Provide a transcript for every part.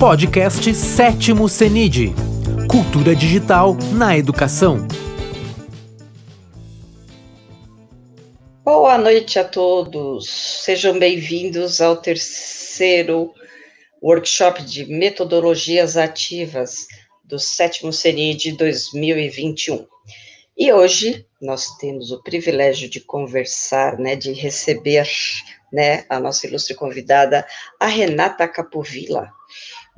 Podcast Sétimo CENID Cultura Digital na Educação. Boa noite a todos. Sejam bem-vindos ao terceiro workshop de metodologias ativas do sétimo CENID 2021. E hoje nós temos o privilégio de conversar, né, de receber, né, a nossa ilustre convidada, a Renata Capovilla,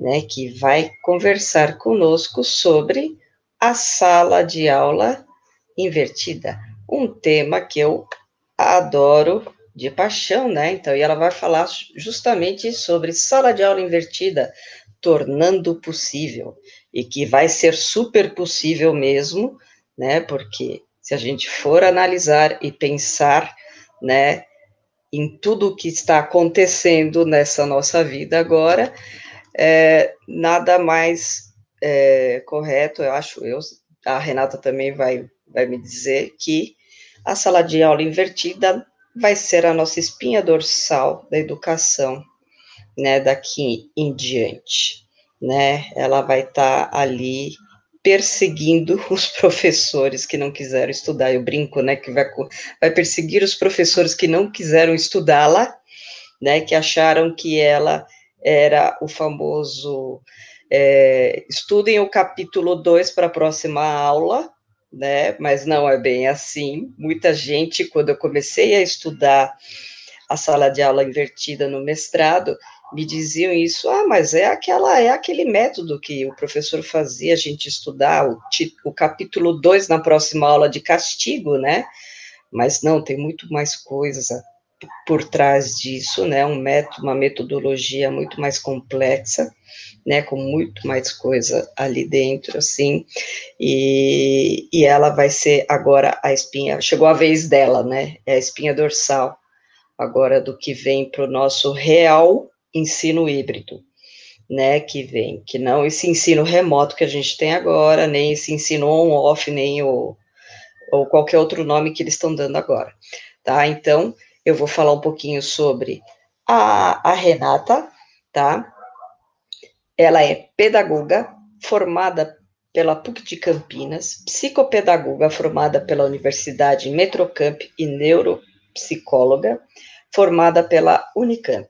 né, que vai conversar conosco sobre a sala de aula invertida, um tema que eu adoro de paixão, né? Então, e ela vai falar justamente sobre sala de aula invertida, tornando possível, e que vai ser super possível mesmo, né? Porque se a gente for analisar e pensar, né, em tudo o que está acontecendo nessa nossa vida agora, é, nada mais é, correto, eu acho, eu, a Renata também vai, vai me dizer que a sala de aula invertida vai ser a nossa espinha dorsal da educação, né, daqui em diante, né, ela vai estar tá ali perseguindo os professores que não quiseram estudar. Eu brinco, né, que vai, vai perseguir os professores que não quiseram estudá-la, né, que acharam que ela era o famoso é, estudem o capítulo 2 para a próxima aula, né, mas não é bem assim. Muita gente, quando eu comecei a estudar a sala de aula invertida no mestrado, me diziam isso, ah, mas é aquela, é aquele método que o professor fazia a gente estudar o, o capítulo 2 na próxima aula de castigo, né? Mas não, tem muito mais coisa por trás disso, né? Um método, uma metodologia muito mais complexa, né? Com muito mais coisa ali dentro, assim. E, e ela vai ser agora a espinha, chegou a vez dela, né? É a espinha dorsal agora do que vem para o nosso real ensino híbrido, né, que vem, que não esse ensino remoto que a gente tem agora, nem esse ensino on-off, nem o, ou qualquer outro nome que eles estão dando agora, tá? Então, eu vou falar um pouquinho sobre a, a Renata, tá? Ela é pedagoga, formada pela PUC de Campinas, psicopedagoga formada pela Universidade Metrocamp e neuropsicóloga, formada pela Unicamp.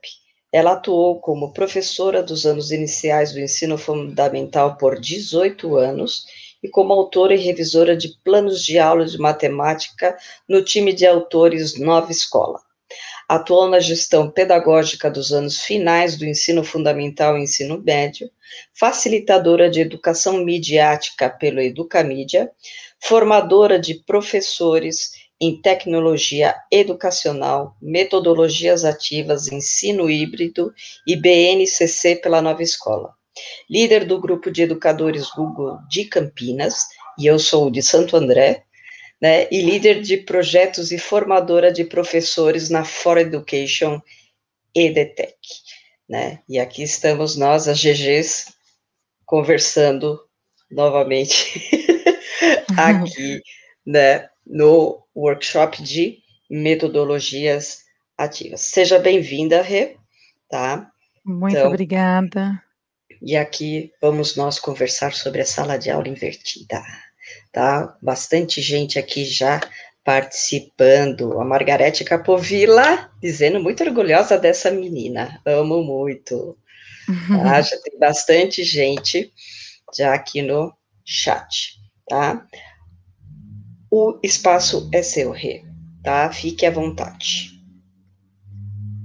Ela atuou como professora dos anos iniciais do ensino fundamental por 18 anos e como autora e revisora de planos de aula de matemática no time de autores Nova Escola. Atuou na gestão pedagógica dos anos finais do ensino fundamental e ensino médio, facilitadora de educação midiática pelo Educamídia, formadora de professores em tecnologia educacional, metodologias ativas, ensino híbrido e BNCC pela Nova Escola. Líder do grupo de educadores Google de Campinas, e eu sou de Santo André, né, e líder de projetos e formadora de professores na For Education EDTech, né? E aqui estamos nós, as GGs, conversando novamente aqui, né, no workshop de metodologias ativas. Seja bem-vinda, Rê, tá? Muito então, obrigada. E aqui vamos nós conversar sobre a sala de aula invertida, tá? Bastante gente aqui já participando. A Margarete Capovilla dizendo muito orgulhosa dessa menina. Amo muito. Tá? Já tem bastante gente já aqui no chat, tá? O espaço é seu, Rê, tá? Fique à vontade.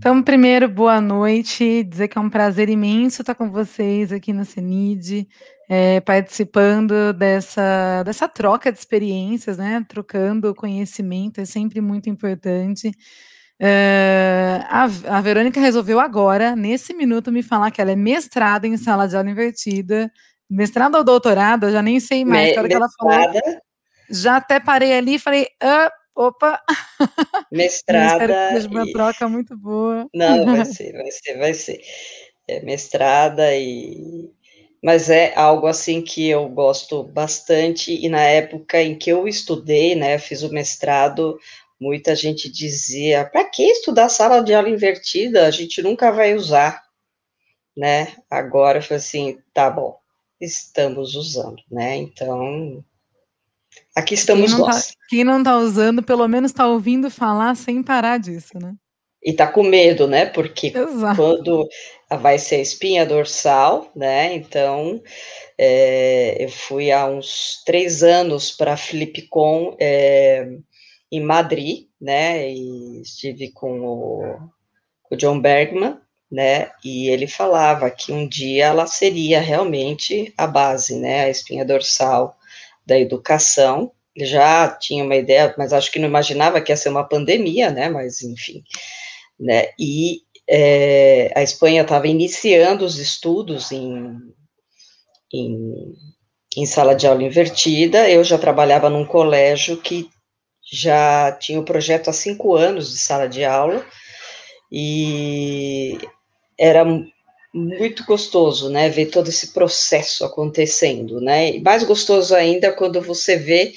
Então, primeiro, boa noite, dizer que é um prazer imenso estar com vocês aqui no CENID, é, participando dessa, dessa troca de experiências, né? Trocando conhecimento, é sempre muito importante. É, a, a Verônica resolveu agora, nesse minuto, me falar que ela é mestrada em sala de aula invertida, mestrado ou doutorado, eu já nem sei mais, Me, que ela falou. já até parei ali e falei, ah, opa! Mestrada. Seja uma e... troca muito boa. Não, vai ser, vai ser, vai ser. É mestrada e. Mas é algo assim que eu gosto bastante, e na época em que eu estudei, né, fiz o mestrado, muita gente dizia: para que estudar sala de aula invertida? A gente nunca vai usar. né? Agora foi assim, tá bom, estamos usando, né? Então, aqui estamos quem nós. Tá, quem não está usando, pelo menos está ouvindo falar sem parar disso, né? E tá com medo, né? Porque Exato. quando vai ser a espinha dorsal, né? Então, é, eu fui há uns três anos para a Flipcon é, em Madrid, né? E estive com o, o John Bergman, né? E ele falava que um dia ela seria realmente a base, né? A espinha dorsal da educação. Ele já tinha uma ideia, mas acho que não imaginava que ia ser uma pandemia, né? Mas enfim, né? E é, a Espanha estava iniciando os estudos em, em, em sala de aula invertida. Eu já trabalhava num colégio que já tinha o projeto há cinco anos de sala de aula e era muito gostoso, né, ver todo esse processo acontecendo, né, e mais gostoso ainda quando você vê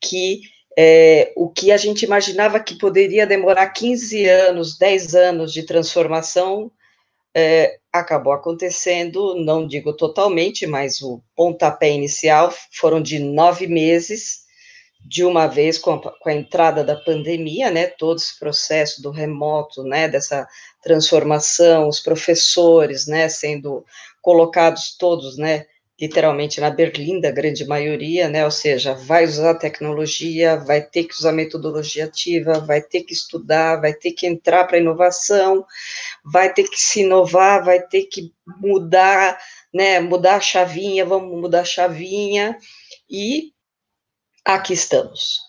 que é, o que a gente imaginava que poderia demorar 15 anos, 10 anos de transformação, é, acabou acontecendo, não digo totalmente, mas o pontapé inicial foram de nove meses, de uma vez com a, com a, entrada da pandemia, né, todo esse processo do remoto, né, dessa transformação, os professores, né, sendo colocados todos, né, literalmente na berlinda, a grande maioria, né, ou seja, vai usar tecnologia, vai ter que usar metodologia ativa, vai ter que estudar, vai ter que entrar para inovação, vai ter que se inovar, vai ter que mudar, né, mudar a chavinha, vamos mudar a chavinha, e aqui estamos.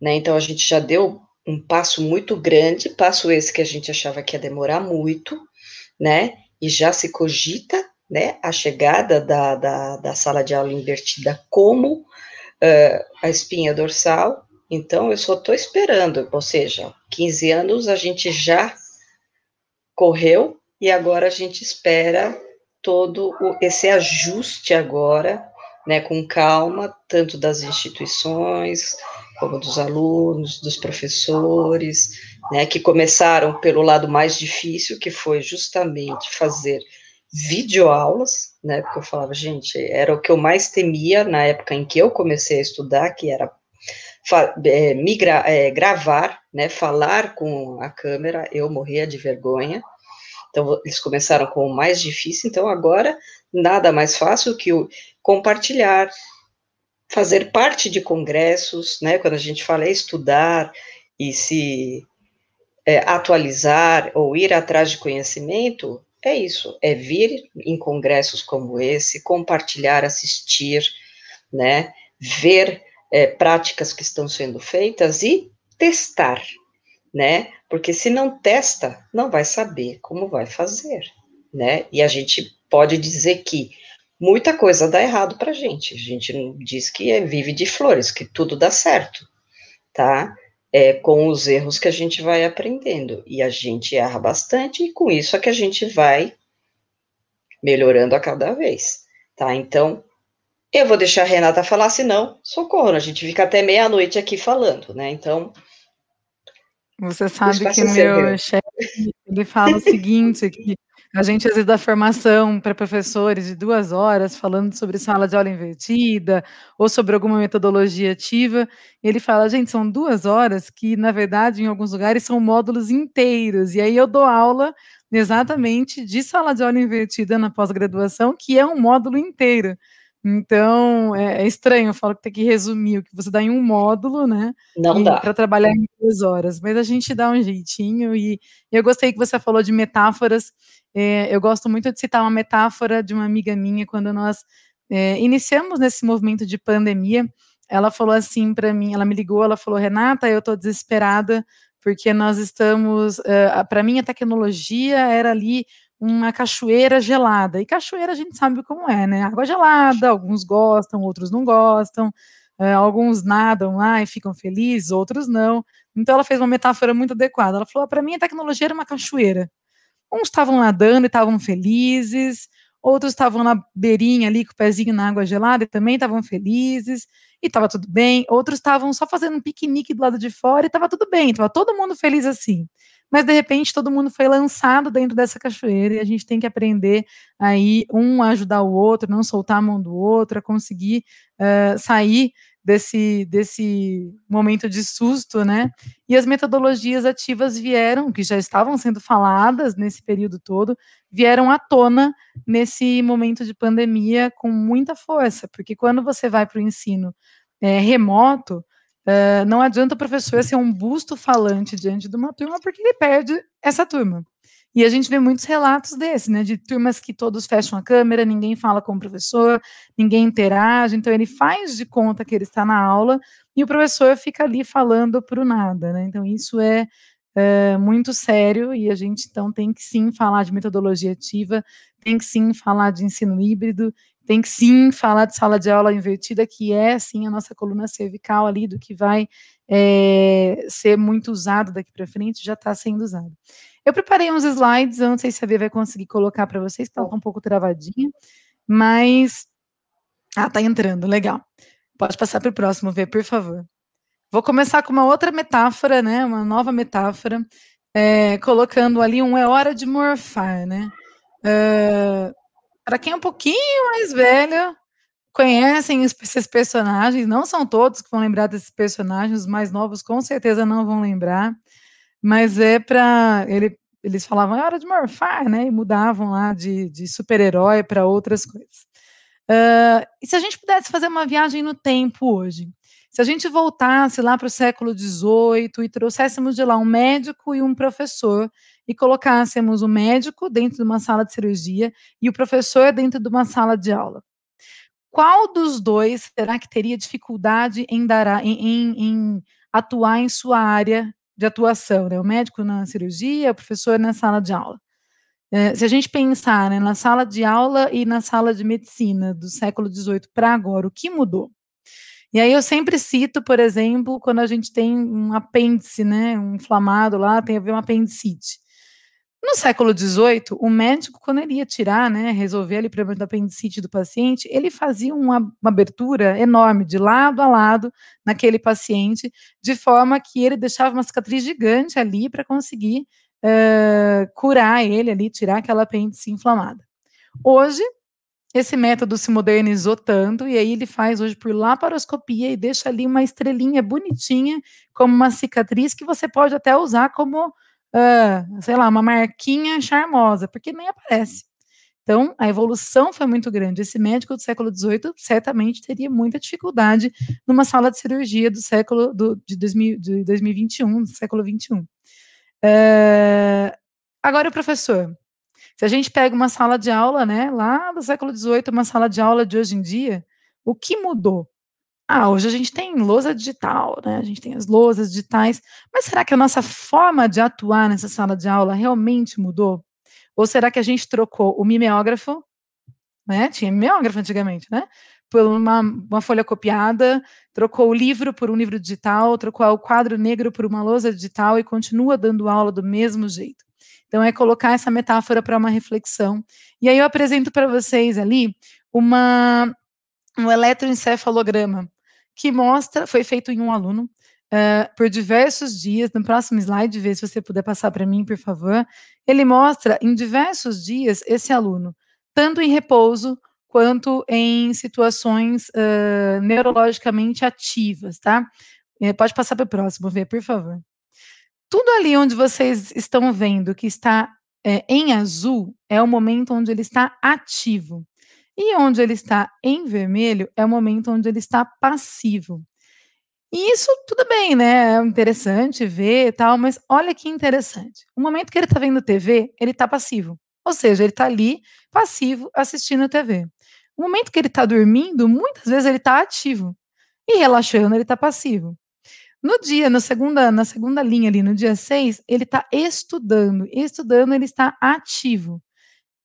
Né? Então, a gente já deu um passo muito grande, passo esse que a gente achava que ia demorar muito, né? E já se cogita, né, a chegada da, da, da sala de aula invertida como uh, a espinha dorsal. Então, eu só estou esperando, ou seja, 15 anos a gente já correu e agora a gente espera todo o, esse ajuste agora né, com calma, tanto das instituições, como dos alunos, dos professores, né, que começaram pelo lado mais difícil, que foi justamente fazer videoaulas, né, porque eu falava, gente, era o que eu mais temia na época em que eu comecei a estudar, que era é, é, gravar, né, falar com a câmera, eu morria de vergonha, então eles começaram com o mais difícil, então agora nada mais fácil que o compartilhar, fazer parte de congressos, né? Quando a gente fala é estudar e se é, atualizar ou ir atrás de conhecimento, é isso, é vir em congressos como esse, compartilhar, assistir, né? Ver é, práticas que estão sendo feitas e testar, né? Porque se não testa, não vai saber como vai fazer, né? E a gente pode dizer que muita coisa dá errado para a gente. A gente não diz que é, vive de flores, que tudo dá certo, tá? É com os erros que a gente vai aprendendo. E a gente erra bastante, e com isso é que a gente vai melhorando a cada vez, tá? Então, eu vou deixar a Renata falar, senão, socorro, a gente fica até meia-noite aqui falando, né? Então. Você sabe que meu chefe, ele fala o seguinte, que a gente, às vezes, dá formação para professores de duas horas, falando sobre sala de aula invertida, ou sobre alguma metodologia ativa, e ele fala, gente, são duas horas que, na verdade, em alguns lugares, são módulos inteiros, e aí eu dou aula exatamente de sala de aula invertida na pós-graduação, que é um módulo inteiro. Então, é, é, estranho, eu falo que tem que resumir o que você dá em um módulo, né? Não dá. Para trabalhar em duas horas, mas a gente dá um jeitinho, e eu gostei que você falou de metáforas, é, eu gosto muito de citar uma metáfora de uma amiga minha, quando nós é, iniciamos nesse movimento de pandemia, ela falou assim para mim, ela me ligou, ela falou, Renata, eu estou desesperada, porque nós estamos, é, para mim a tecnologia era ali uma cachoeira gelada. E cachoeira a gente sabe como é, né? Água gelada, alguns gostam, outros não gostam, é, alguns nadam lá e ficam felizes, outros não. Então ela fez uma metáfora muito adequada. Ela falou: para mim a tecnologia era uma cachoeira. Uns estavam nadando e estavam felizes, outros estavam na beirinha ali com o pezinho na água gelada e também estavam felizes, e estava tudo bem. Outros estavam só fazendo um piquenique do lado de fora e estava tudo bem, estava todo mundo feliz assim. Mas de repente todo mundo foi lançado dentro dessa cachoeira e a gente tem que aprender aí um a ajudar o outro, não soltar a mão do outro, a conseguir uh, sair desse, desse momento de susto, né? E as metodologias ativas vieram, que já estavam sendo faladas nesse período todo, vieram à tona nesse momento de pandemia com muita força, porque quando você vai para o ensino é, remoto, é, não adianta o professor ser um busto falante diante de uma turma, porque ele perde essa turma. E a gente vê muitos relatos desses, né, de turmas que todos fecham a câmera, ninguém fala com o professor, ninguém interage, então ele faz de conta que ele está na aula e o professor fica ali falando para o nada, né? Então isso é, é, muito sério e a gente então tem que sim falar de metodologia ativa, tem que sim falar de ensino híbrido, tem que sim falar de sala de aula invertida, que é sim a nossa coluna cervical ali do que vai é, ser muito usado daqui para frente, já está sendo usado. Eu preparei uns slides, eu não sei se a Bia vai conseguir colocar para vocês, está um pouco travadinha, mas. Ah, tá entrando, legal. Pode passar para o próximo, ver, por favor. Vou começar com uma outra metáfora, né? Uma nova metáfora, é, colocando ali um é hora de morfar, né? Uh, para quem é um pouquinho mais velho, conhecem esses personagens, não são todos que vão lembrar desses personagens, os mais novos com certeza não vão lembrar mas é para ele, eles falavam é hora de morfar, né? E mudavam lá de, de super-herói para outras coisas. Uh, e se a gente pudesse fazer uma viagem no tempo hoje? Se a gente voltasse lá para o século XVIII e trouxéssemos de lá um médico e um professor e colocássemos o médico dentro de uma sala de cirurgia e o professor dentro de uma sala de aula, qual dos dois será que teria dificuldade em, dar, em, em, em atuar em sua área de atuação, né? O médico na cirurgia, o professor na sala de aula. É, se a gente pensar né, na sala de aula e na sala de medicina do século XVIII para agora, o que mudou? E aí eu sempre cito, por exemplo, quando a gente tem um apêndice, né, um inflamado lá, tem a ver um apendicite. No século XVIII, o médico, quando ele ia tirar, né, resolver ali o problema da apendicite do paciente, ele fazia uma, uma, abertura enorme, de lado a lado, naquele paciente, de forma que ele deixava uma cicatriz gigante ali para conseguir uh, curar ele ali, tirar aquela apêndice inflamada. Hoje, esse método se modernizou tanto, e aí ele faz hoje por laparoscopia e deixa ali uma estrelinha bonitinha, como uma cicatriz, que você pode até usar como uh, sei lá, uma marquinha charmosa, porque nem aparece. Então, a evolução foi muito grande. Esse médico do século XVIII certamente teria muita dificuldade numa sala de cirurgia do século do, de, 2000, de 2021, do século XXI. Uh, agora, o professor. Se a gente pega uma sala de aula, né, lá do século XVIII, uma sala de aula de hoje em dia, o que mudou? Ah, hoje a gente tem lousa digital, né? A gente tem as lousas digitais, mas será que a nossa forma de atuar nessa sala de aula realmente mudou? Ou será que a gente trocou o mimeógrafo, né? Tinha mimeógrafo antigamente, né? Por uma, uma folha copiada, trocou o livro por um livro digital, trocou o quadro negro por uma lousa digital e continua dando aula do mesmo jeito. Então, é colocar essa metáfora para uma reflexão. E aí eu apresento para vocês ali uma, um eletroencefalograma que mostra, foi feito em um aluno, uh, por diversos dias, no próximo slide, vê se você puder passar para mim, por favor, ele mostra em diversos dias esse aluno, tanto em repouso, quanto em situações uh, neurologicamente ativas, tá? Eh, pode passar para o próximo, ver, por favor. Tudo ali onde vocês estão vendo que está é, em azul é o momento onde ele está ativo. E onde ele está em vermelho é o momento onde ele está passivo. E isso tudo bem, né? É interessante ver e tal, mas olha que interessante. O momento que ele está vendo TV, ele está passivo. Ou seja, ele está ali passivo assistindo TV. O momento que ele está dormindo, muitas vezes ele está ativo. E relaxando, ele está passivo. No dia, na segunda, na segunda linha ali, no dia 6, ele está estudando. Estudando, ele está ativo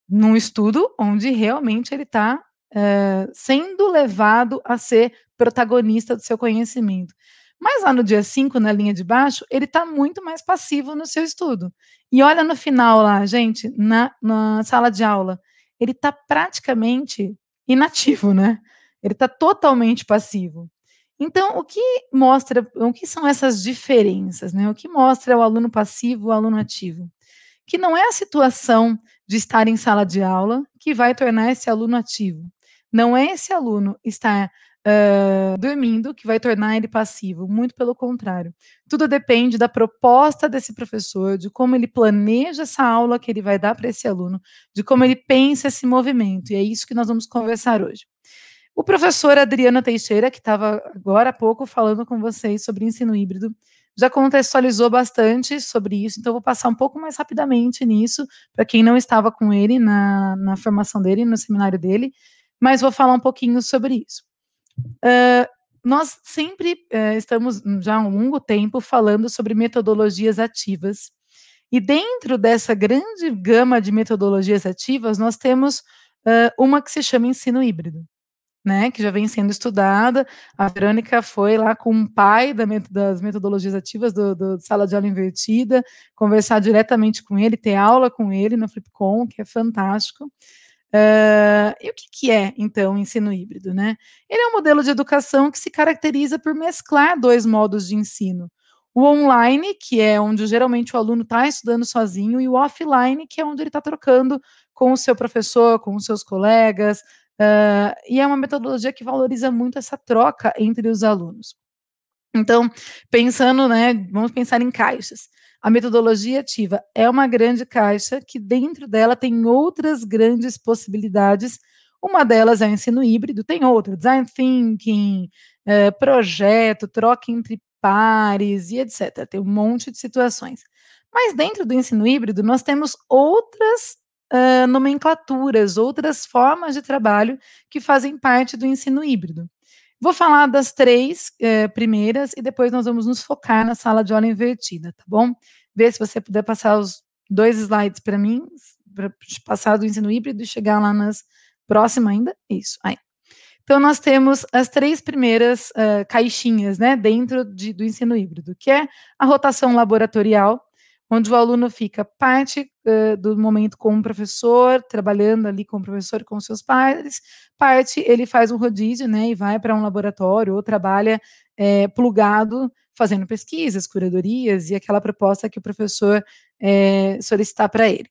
num estudo onde realmente ele está é, sendo levado a ser protagonista do seu conhecimento. Mas lá no dia 5, na linha de baixo, ele está muito mais passivo no seu estudo. E olha no final lá, gente, na, na sala de aula, ele está praticamente inativo, né? Ele está totalmente passivo. Então, o que mostra, o que são essas diferenças, né? O que mostra o aluno passivo, o aluno ativo? Que não é a situação de estar em sala de aula que vai tornar esse aluno ativo. Não é esse aluno estar uh, dormindo que vai tornar ele passivo, muito pelo contrário. Tudo depende da proposta desse professor, de como ele planeja essa aula que ele vai dar para esse aluno, de como ele pensa esse movimento, e é isso que nós vamos conversar hoje. O professor Adriano Teixeira, que estava agora há pouco falando com vocês sobre ensino híbrido, já contextualizou bastante sobre isso, então vou passar um pouco mais rapidamente nisso, para quem não estava com ele na, na formação dele, no seminário dele, mas vou falar um pouquinho sobre isso. Uh, nós sempre uh, estamos já há um longo tempo falando sobre metodologias ativas. E dentro dessa grande gama de metodologias ativas, nós temos uh, uma que se chama ensino híbrido, né, que já vem sendo estudada. A Verônica foi lá com o pai da, das metodologias ativas do, do, Sala de Aula Invertida, conversar diretamente com ele, ter aula com ele no Flipcom, que é fantástico. Uh, e o que, que, é, então, o ensino híbrido? Né? Ele é um modelo de educação que se caracteriza por mesclar dois modos de ensino. O online, que é onde geralmente o aluno está estudando sozinho, e o offline, que é onde ele está trocando com o seu professor, com os seus colegas, uh, e é uma metodologia que valoriza muito essa troca entre os alunos. Então, pensando, né, vamos pensar em caixas. A metodologia ativa é uma grande caixa que dentro dela tem outras grandes possibilidades. Uma delas é o ensino híbrido, tem outra, design thinking, é, projeto, troca entre pares e etc. Tem um monte de situações. Mas dentro do ensino híbrido, nós temos outras uh, nomenclaturas, outras formas de trabalho que fazem parte do ensino híbrido. Vou falar das três é, primeiras e depois nós vamos nos focar na sala de aula invertida, tá bom? Vê se você puder passar os dois slides para mim, para passar do ensino híbrido e chegar lá nas próximas ainda. Isso, aí. Então, nós temos as três primeiras uh, caixinhas, né, dentro de, do ensino híbrido, que é a rotação laboratorial, onde o aluno fica parte uh, do momento com o professor, trabalhando ali com o professor e com seus pares, parte ele faz um rodízio, né, e vai para um laboratório ou trabalha é, plugado, fazendo pesquisas, curadorias e aquela proposta que o professor é, solicitar para ele.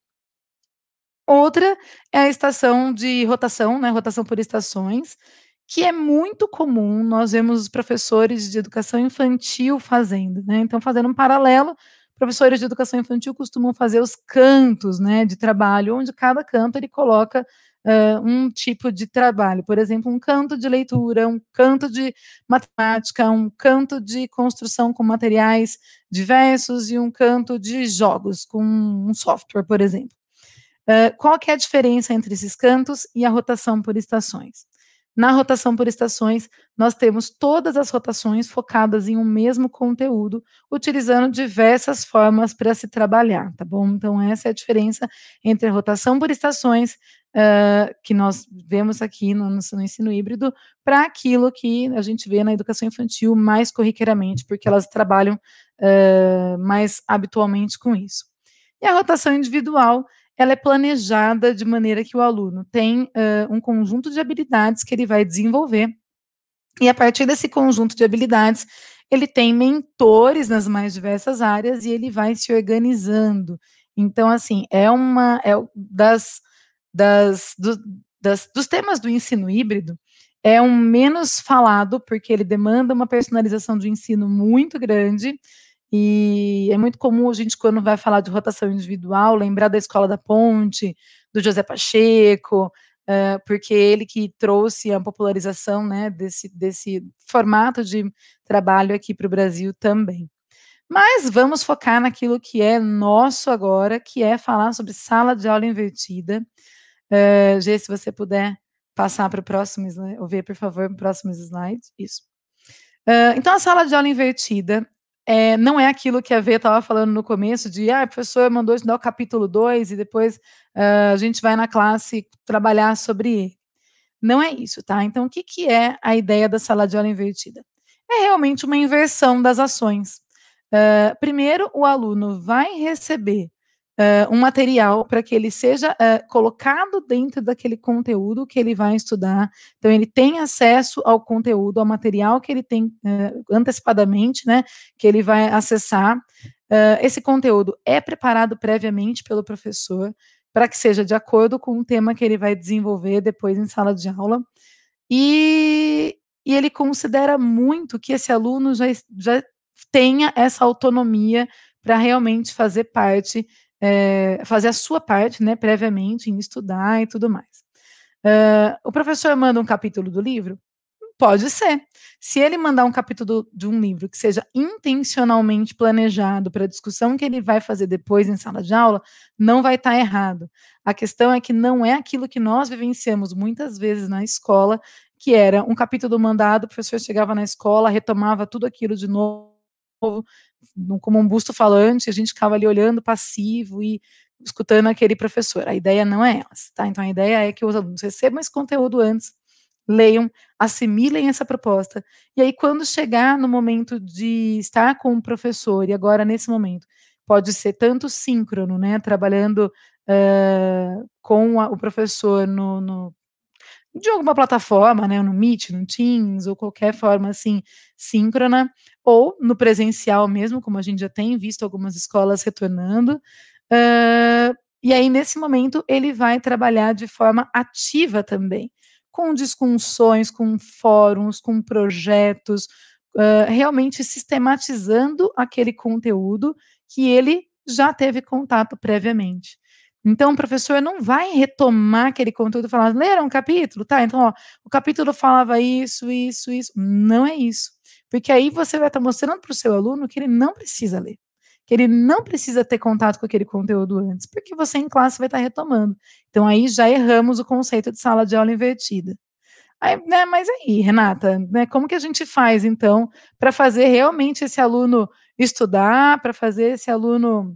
Outra é a estação de rotação, né, rotação por estações, que é muito comum, nós vemos os professores de educação infantil fazendo, né, então fazendo um paralelo professores de educação infantil costumam fazer os cantos, né, de trabalho, onde cada canto ele coloca uh, um tipo de trabalho, por exemplo, um canto de leitura, um canto de matemática, um canto de construção com materiais diversos e um canto de jogos com um software, por exemplo. Uh, qual que é a diferença entre esses cantos e a rotação por estações? Na rotação por estações, nós temos todas as rotações focadas em um mesmo conteúdo, utilizando diversas formas para se trabalhar, tá bom? Então, essa é a diferença entre a rotação por estações, uh, que nós vemos aqui no, no ensino híbrido, para aquilo que a gente vê na educação infantil mais corriqueiramente, porque elas trabalham uh, mais habitualmente com isso. E a rotação individual ela é planejada de maneira que o aluno tem uh, um conjunto de habilidades que ele vai desenvolver, e a partir desse conjunto de habilidades, ele tem mentores nas mais diversas áreas e ele vai se organizando. Então, assim, é uma é das, das, do, das dos temas do ensino híbrido, é um menos falado, porque ele demanda uma personalização de ensino muito grande, e é muito comum a gente, quando vai falar de rotação individual, lembrar da Escola da Ponte, do José Pacheco, uh, porque ele que trouxe a popularização né, desse, desse formato de trabalho aqui para o Brasil também. Mas vamos focar naquilo que é nosso agora, que é falar sobre sala de aula invertida. Uh, Gê, se você puder passar para o próximo slide, ou ver, por favor, o próximo slide. Isso. Uh, então, a sala de aula invertida é, não é aquilo que a Vê estava falando no começo, de ah, a professora mandou estudar o capítulo 2 e depois uh, a gente vai na classe trabalhar sobre ele. Não é isso, tá? Então, o que, que é a ideia da sala de aula invertida? É realmente uma inversão das ações. Uh, primeiro, o aluno vai receber uh, um material para que ele seja uh, colocado dentro daquele conteúdo que ele vai estudar. Então, ele tem acesso ao conteúdo, ao material que ele tem uh, antecipadamente, né, que ele vai acessar. esse conteúdo é preparado previamente pelo professor para que seja de acordo com o tema que ele vai desenvolver depois em sala de aula. E, e ele considera muito que esse aluno já, já tenha essa autonomia para realmente fazer parte é, fazer a sua parte, né, previamente, em estudar e tudo mais. Uh, o professor manda um capítulo do livro? Pode ser. Se ele mandar um capítulo de um livro que seja intencionalmente planejado para a discussão que ele vai fazer depois em sala de aula, não vai estar tá errado. A questão é que não é aquilo que nós vivenciamos muitas vezes na escola, que era um capítulo mandado, o professor chegava na escola, retomava tudo aquilo de novo, como um busto falante, a gente ficava ali olhando passivo e escutando aquele professor. A ideia não é essa, tá? Então a ideia é que os alunos recebam esse conteúdo antes, leiam, assimilem essa proposta, e aí quando chegar no momento de estar com o professor, e agora nesse momento, pode ser tanto síncrono, né, trabalhando uh, com a, o professor no, no de alguma plataforma, né, no Meet, no Teams, ou qualquer forma assim, síncrona, ou no presencial mesmo, como a gente já tem visto algumas escolas retornando. Uh, e aí, nesse momento, ele vai trabalhar de forma ativa também, com discussões, com fóruns, com projetos, uh, realmente sistematizando aquele conteúdo que ele já teve contato previamente. Então, o professor não vai retomar aquele conteúdo e falar, leram um capítulo? Tá, então, ó, o capítulo falava isso, isso, isso. Não é isso. Porque aí você vai estar mostrando para o seu aluno que ele não precisa ler, que ele não precisa ter contato com aquele conteúdo antes, porque você em classe vai estar retomando. Então, aí já erramos o conceito de sala de aula invertida. Aí, né, mas aí, Renata, né, como que a gente faz, então, para fazer realmente esse aluno estudar, para fazer esse aluno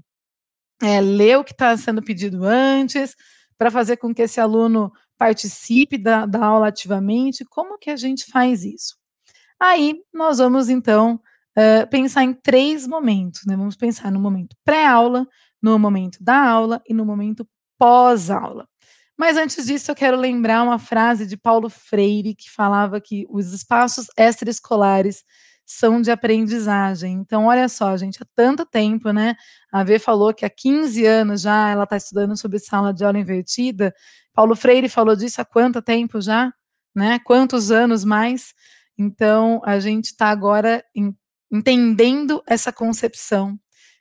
é, ler o que está sendo pedido antes, para fazer com que esse aluno participe da, da aula ativamente. Como que a gente faz isso? Aí nós vamos então uh, pensar em três momentos, né? Vamos pensar no momento pré-aula, no momento da aula e no momento pós-aula. Mas antes disso, eu quero lembrar uma frase de Paulo Freire que falava que os espaços extraescolares são de aprendizagem. Então, olha só, gente, há tanto tempo, né? A V falou que há 15 anos já ela está estudando sobre sala de aula invertida. Paulo Freire falou disso há quanto tempo já? Né? Quantos anos mais? Então, a gente está agora em, entendendo essa concepção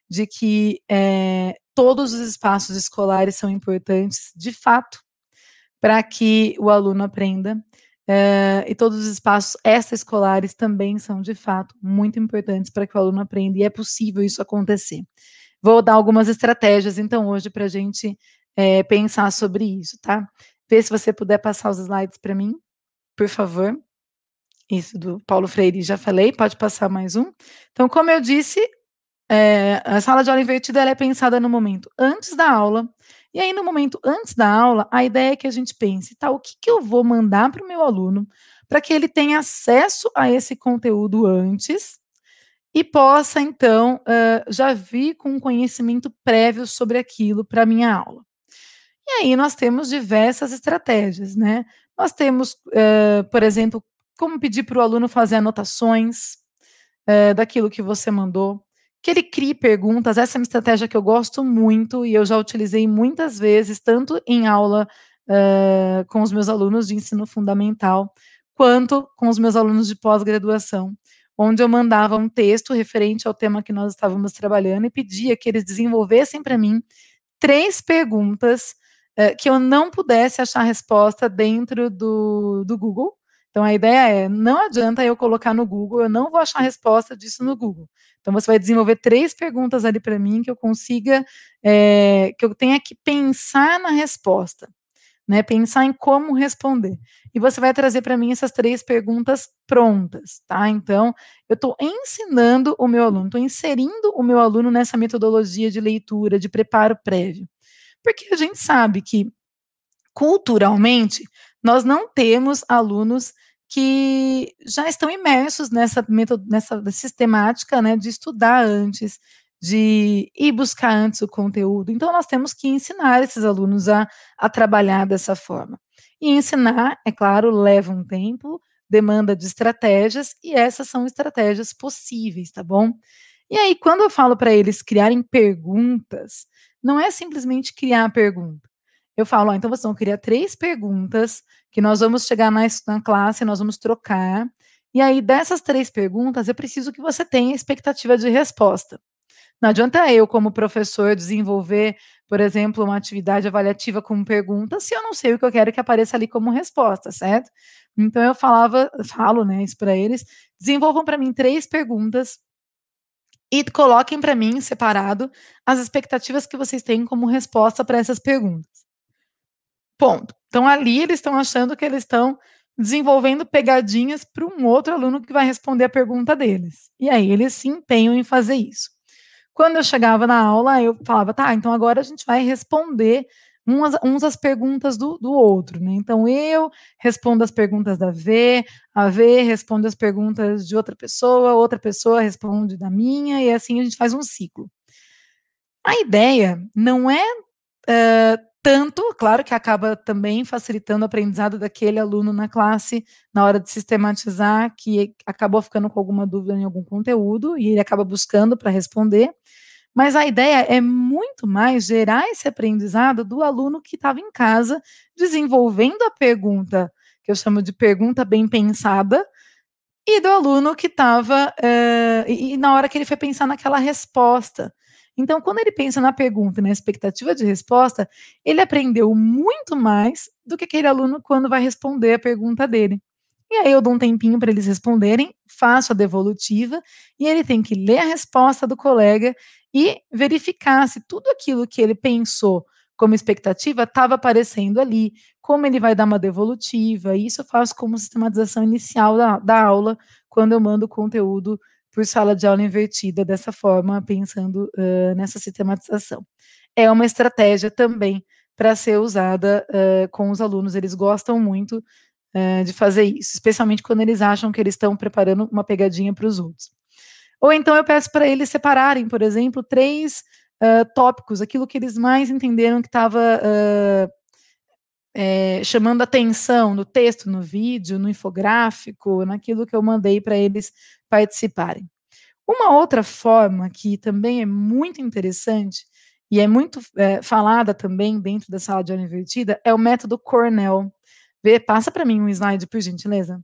de que é, todos os espaços escolares são importantes, de fato, para que o aluno aprenda Uh, e todos os espaços extraescolares também são, de fato, muito importantes para que o aluno aprenda, e é possível isso acontecer. Vou dar algumas estratégias, então, hoje, para a gente é, pensar sobre isso, tá? Vê se você puder passar os slides para mim, por favor. Isso, do Paulo Freire, já falei, pode passar mais um. Então, como eu disse, é, a sala de aula invertida é pensada no momento antes da aula, e aí, no momento antes da aula, a ideia é que a gente pense, tá, o que, que eu vou mandar para o meu aluno para que ele tenha acesso a esse conteúdo antes e possa, então, uh, já vir com um conhecimento prévio sobre aquilo para a minha aula. E aí nós temos diversas estratégias, né? Nós temos, uh, por exemplo, como pedir para o aluno fazer anotações uh, daquilo que você mandou que ele crie perguntas. Essa é uma estratégia que eu gosto muito e eu já utilizei muitas vezes, tanto em aula uh, com os meus alunos de ensino fundamental, quanto com os meus alunos de pós-graduação, onde eu mandava um texto referente ao tema que nós estávamos trabalhando e pedia que eles desenvolvessem para mim três perguntas uh, que eu não pudesse achar resposta dentro do, do Google. Então a ideia é, não adianta eu colocar no Google, eu não vou achar a resposta disso no Google. Então, você vai desenvolver três perguntas ali para mim que eu consiga, é, que eu tenha que pensar na resposta, né? Pensar em como responder. E você vai trazer para mim essas três perguntas prontas, tá? Então, eu estou ensinando o meu aluno, estou inserindo o meu aluno nessa metodologia de leitura, de preparo prévio. Porque a gente sabe que, culturalmente, nós não temos alunos que já estão imersos nessa, nessa sistemática né, de estudar antes, de ir buscar antes o conteúdo. Então, nós temos que ensinar esses alunos a, a trabalhar dessa forma. E ensinar, é claro, leva um tempo, demanda de estratégias, e essas são estratégias possíveis, tá bom? E aí, quando eu falo para eles criarem perguntas, não é simplesmente criar a pergunta. Eu falo, ó, então vocês vão criar três perguntas que nós vamos chegar na, na classe, nós vamos trocar. E aí, dessas três perguntas, eu preciso que você tenha expectativa de resposta. Não adianta eu, como professor, desenvolver, por exemplo, uma atividade avaliativa com perguntas se eu não sei o que eu quero que apareça ali como resposta, certo? Então eu falava, falo, né, isso para eles, desenvolvam para mim três perguntas e coloquem para mim separado as expectativas que vocês têm como resposta para essas perguntas. Ponto. Então ali eles estão achando que eles estão desenvolvendo pegadinhas para um outro aluno que vai responder a pergunta deles. E aí eles se empenham em fazer isso. Quando eu chegava na aula, eu falava, tá, então agora a gente vai responder umas, uns as perguntas do, do outro, né? Então eu respondo as perguntas da V, a V responde as perguntas de outra pessoa, outra pessoa responde da minha, e assim a gente faz um ciclo. A ideia não é uh, tanto, claro que acaba também facilitando o aprendizado daquele aluno na classe na hora de sistematizar, que acabou ficando com alguma dúvida em algum conteúdo e ele acaba buscando para responder. Mas a ideia é muito mais gerar esse aprendizado do aluno que estava em casa desenvolvendo a pergunta, que eu chamo de pergunta bem pensada, e do aluno que estava, uh, eh, e, e na hora que ele foi pensar naquela resposta. Então, quando ele pensa na pergunta, na expectativa de resposta, ele aprendeu muito mais do que aquele aluno quando vai responder a pergunta dele. E aí eu dou um tempinho para eles responderem, faço a devolutiva e ele tem que ler a resposta do colega e verificar se tudo aquilo que ele pensou como expectativa estava aparecendo ali, como ele vai dar uma devolutiva. Isso eu faço como sistematização inicial da, da aula, quando eu mando o conteúdo por sala de aula invertida dessa forma, pensando uh, nessa sistematização. É uma estratégia também para ser usada uh, com os alunos, eles gostam muito uh, de fazer isso, especialmente quando eles acham que eles estão preparando uma pegadinha para os outros. Ou então eu peço para eles separarem, por exemplo, três tópicos, aquilo que eles mais entenderam que estava é, chamando atenção no texto, no vídeo, no infográfico, naquilo que eu mandei para eles participarem. Uma outra forma que também é muito interessante e é muito é, falada também dentro da sala de aula invertida é o método Cornell. Vê, passa para mim um slide, por gentileza.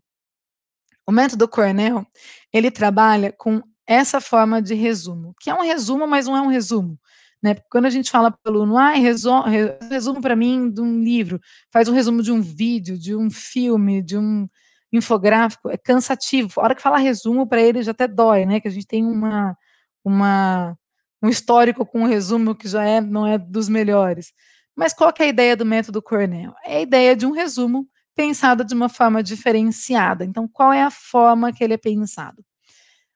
O método Cornell, ele trabalha com essa forma de resumo, que é um resumo, mas não é um resumo. Né? Quando a gente fala para o aluno, ah, resumo, resumo para mim de um livro, faz um resumo de um vídeo, de um filme, de um infográfico, é cansativo. A hora que fala resumo, para eles já até dói, né? Que a gente tem uma, uma, um histórico com um resumo que já é, não é dos melhores. Mas qual é a ideia do método Cornell? É a ideia de um resumo pensado de uma forma diferenciada. Então, qual é a forma que ele é pensado?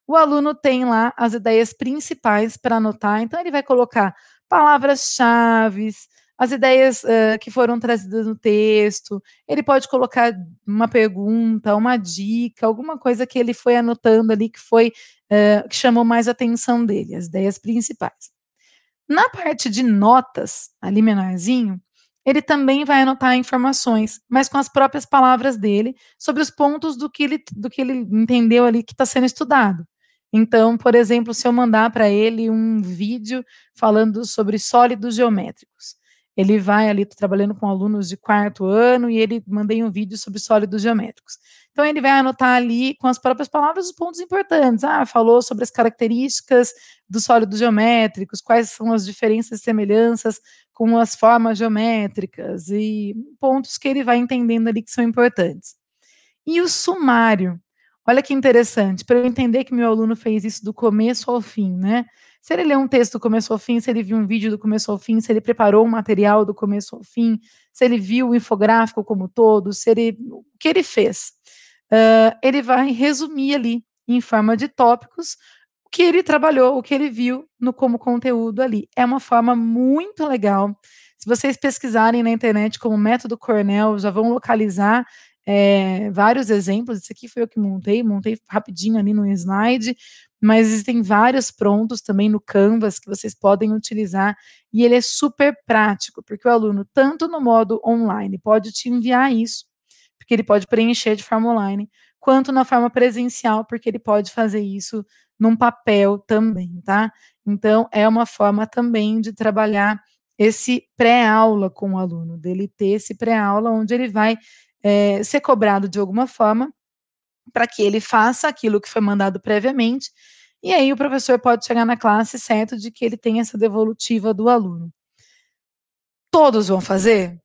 o aluno tem lá as ideias principais para anotar, então ele vai colocar palavras-chave, as ideias uh, que foram trazidas no texto, ele pode colocar uma pergunta, uma dica, alguma coisa que ele foi anotando ali que foi uh, que chamou mais a atenção dele, as ideias principais. Na parte de notas, ali menorzinho, ele também vai anotar informações, mas com as próprias palavras dele, sobre os pontos do que ele, do que ele entendeu ali que está sendo estudado. Então, por exemplo, se eu mandar para ele um vídeo falando sobre sólidos geométricos, ele vai ali, trabalhando com alunos de quarto ano, e ele mandei um vídeo sobre sólidos geométricos. Então, ele vai anotar ali, com as próprias palavras, os pontos importantes. Ah, falou sobre as características dos sólidos geométricos, quais são as diferenças e semelhanças com as formas geométricas, e pontos que ele vai entendendo ali que são importantes. E o sumário, Olha que interessante, para eu entender que meu aluno fez isso do começo ao fim, né? Se ele leu um texto do começo ao fim, se ele viu um vídeo do começo ao fim, se ele preparou um material do começo ao fim, se ele viu o infográfico como todo, se ele, o que ele fez, uh, ele vai resumir ali em forma de tópicos o que ele trabalhou, o que ele viu no como conteúdo ali. É uma forma muito legal. Se vocês pesquisarem na internet como método Cornell, já vão localizar é, vários exemplos. Esse aqui foi eu que montei, montei rapidinho ali no slide, mas existem vários prontos também no Canvas que vocês podem utilizar e ele é super prático, porque o aluno, tanto no modo online, pode te enviar isso, porque ele pode preencher de forma online, quanto na forma presencial, porque ele pode fazer isso num papel também, tá? Então, é uma forma também de trabalhar esse pré-aula com o aluno, dele ter esse pré-aula onde ele vai é, ser cobrado de alguma forma para que ele faça aquilo que foi mandado previamente, e aí o professor pode chegar na classe certo de que ele tem essa devolutiva do aluno. Todos vão fazer?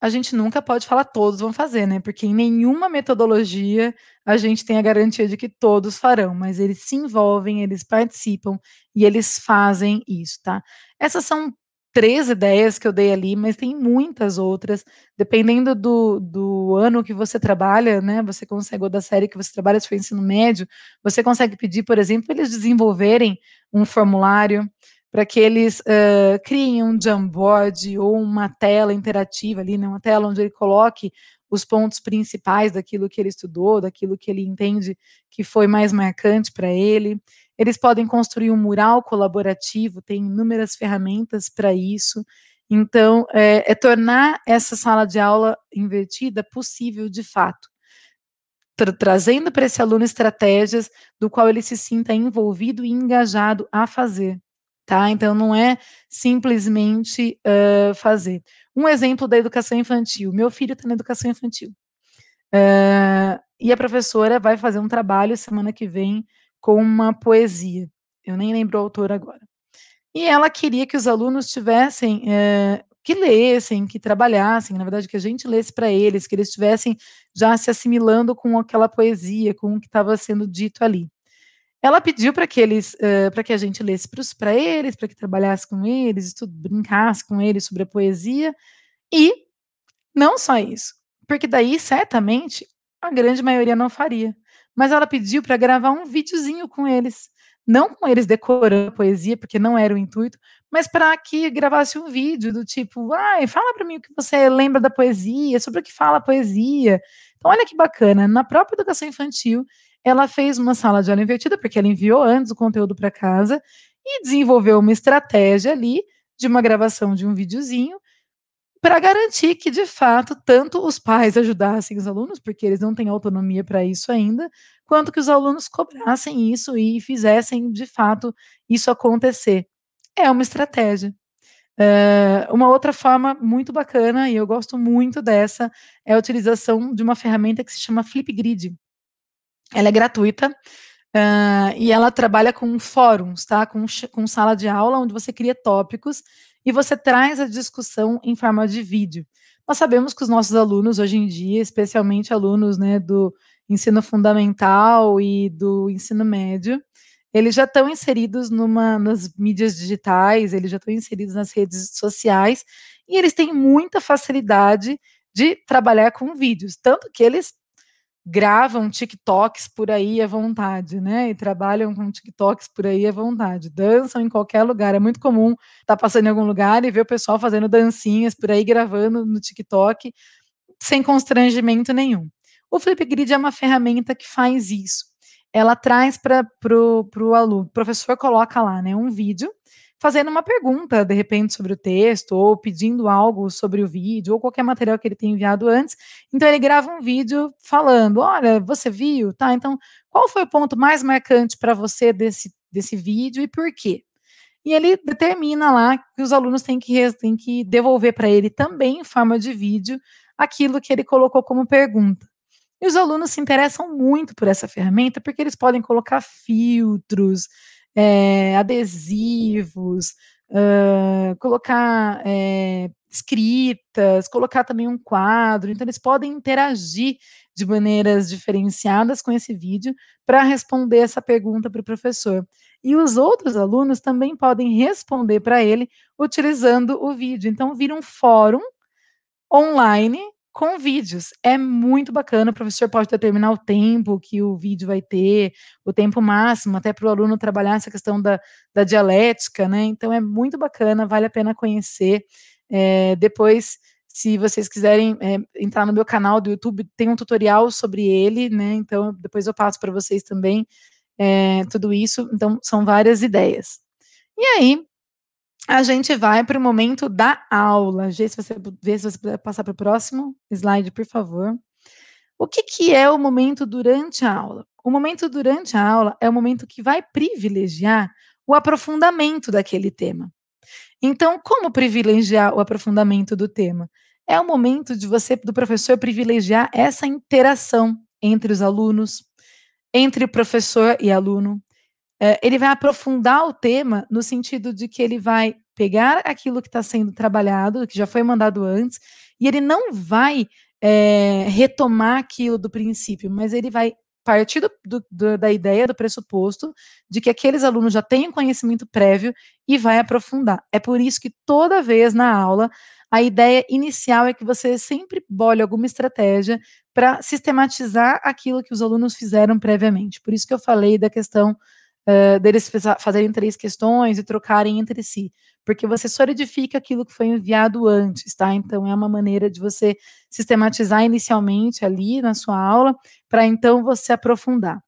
a gente nunca pode falar todos vão fazer, né? Porque em nenhuma metodologia a gente tem a garantia de que todos farão, mas eles se envolvem, eles participam e eles fazem isso, tá? Essas são três ideias que eu dei ali, mas tem muitas outras, dependendo do, do ano que você trabalha, né? Você consegue, ou da série que você trabalha, se for ensino médio, você consegue pedir, por exemplo, eles desenvolverem um formulário para que eles uh, criem um Jamboard ou uma tela interativa ali, né, uma tela onde ele coloque os pontos principais daquilo que ele estudou, daquilo que ele entende que foi mais marcante para ele. Eles podem construir um mural colaborativo, tem inúmeras ferramentas para isso. Então, é, é, tornar essa sala de aula invertida possível de fato, tra trazendo para esse aluno estratégias do qual ele se sinta envolvido e engajado a fazer tá? Então não é simplesmente uh, fazer. Um exemplo da educação infantil. Meu filho está na educação infantil. Uh, e a professora vai fazer um trabalho semana que vem com uma poesia. Eu nem lembro o autor agora. E ela queria que os alunos tivessem, uh, que lessem, que trabalhassem, na verdade, que a gente lesse para eles, que eles estivessem já se assimilando com aquela poesia, com o que estava sendo dito ali. Ela pediu para que eles, uh, para que a gente lesse para eles, para que trabalhasse com eles, tudo, brincasse com eles sobre a poesia, e não só isso, porque daí certamente a grande maioria não faria. Mas ela pediu para gravar um videozinho com eles, não com eles decorando a poesia, porque não era o intuito, mas para que gravasse um vídeo do tipo, ai, fala para mim o que você lembra da poesia, sobre o que fala a poesia. Então, olha que bacana, na própria educação infantil, ela fez uma sala de aula invertida, porque ela enviou antes o conteúdo para casa e desenvolveu uma estratégia ali de uma gravação de um videozinho para garantir que, de fato, tanto os pais ajudassem os alunos, porque eles não têm autonomia para isso ainda, quanto que os alunos cobrassem isso e fizessem, de fato, isso acontecer. É uma estratégia. Uh, uma outra forma muito bacana, e eu gosto muito dessa, é a utilização de uma ferramenta que se chama Flipgrid. Ela é gratuita uh, e ela trabalha com fóruns, tá? Com, com sala de aula, onde você cria tópicos e você traz a discussão em forma de vídeo. Nós sabemos que os nossos alunos hoje em dia, especialmente alunos né, do ensino fundamental e do ensino médio, eles já estão inseridos numa, nas mídias digitais, eles já estão inseridos nas redes sociais, e eles têm muita facilidade de trabalhar com vídeos, tanto que eles gravam TikToks por aí à vontade, né? E trabalham com TikToks por aí à vontade, dançam em qualquer lugar. É muito comum estar tá passando em algum lugar e ver o pessoal fazendo dancinhas por aí gravando no TikTok sem constrangimento nenhum. O Flipgrid é uma ferramenta que faz isso. Ela traz para o aluno, o professor coloca lá, né, um vídeo fazendo uma pergunta, de repente, sobre o texto, ou pedindo algo sobre o vídeo, ou qualquer material que ele tenha enviado antes. Então, ele grava um vídeo falando: Olha, você viu? Tá, então, qual foi o ponto mais marcante para você desse, desse vídeo e por quê? E ele determina lá que os alunos têm que, têm que devolver para ele também, em forma de vídeo, aquilo que ele colocou como pergunta. E os alunos se interessam muito por essa ferramenta porque eles podem colocar filtros, é, adesivos, uh, colocar é, escritas, colocar também um quadro. Então, eles podem interagir de maneiras diferenciadas com esse vídeo para responder essa pergunta para o professor. E os outros alunos também podem responder para ele utilizando o vídeo. Então, vira um fórum online com vídeos. É muito bacana, o professor pode determinar o tempo que o vídeo vai ter, o tempo máximo, até para o aluno trabalhar essa questão da, da dialética, né? Então é muito bacana, vale a pena conhecer. É, depois, se vocês quiserem é, entrar no meu canal do YouTube, tem um tutorial sobre ele, né? Então depois eu passo para vocês também. é, tudo isso. Então, são várias ideias. E aí, a gente vai para o momento da aula. Vê se você, vê se você puder passar para o próximo slide, por favor. O que, que é o momento durante a aula? O momento durante a aula é o momento que vai privilegiar o aprofundamento daquele tema. Então, como privilegiar o aprofundamento do tema? É o momento de você, do professor, privilegiar essa interação entre os alunos, entre o professor e aluno. É, ele vai aprofundar o tema no sentido de que ele vai pegar aquilo que está sendo trabalhado, que já foi mandado antes, e ele não vai é, retomar aquilo do princípio, mas ele vai partir do, do, da ideia, do pressuposto, de que aqueles alunos já têm conhecimento prévio e vai aprofundar. É por isso que toda vez na aula, a ideia inicial é que você sempre bole alguma estratégia para sistematizar aquilo que os alunos fizeram previamente. Por isso que eu falei da questão deles fazerem três questões e trocarem entre si porque você solidifica aquilo que foi enviado antes, tá? Então é uma maneira de você sistematizar inicialmente ali na sua aula, para então você aprofundar.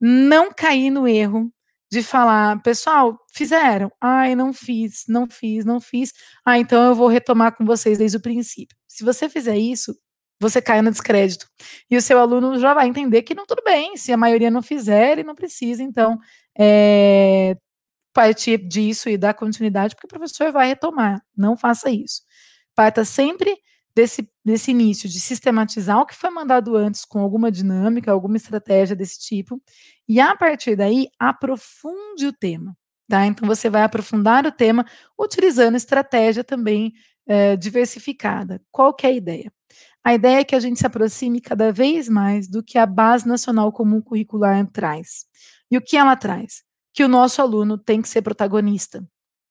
Não cair no erro de falar, pessoal, fizeram? Ai, não fiz, não fiz, não fiz. Ah, então eu vou retomar com vocês desde o princípio. Se você fizer isso, você cai no descrédito. E o seu aluno já vai entender que não tudo bem, se a maioria não fizer, ele não precisa, então, é, partir disso e dar continuidade, porque o professor vai retomar. Não faça isso. Parta sempre desse, desse início de sistematizar o que foi mandado antes com alguma dinâmica, alguma estratégia desse tipo, e a partir daí aprofunde o tema. Tá? Então você vai aprofundar o tema utilizando estratégia também é, diversificada. Qual é a ideia? A ideia é que a gente se aproxime cada vez mais do que a Base Nacional Comum Curricular traz. E o que ela traz? que o nosso aluno tem que ser protagonista,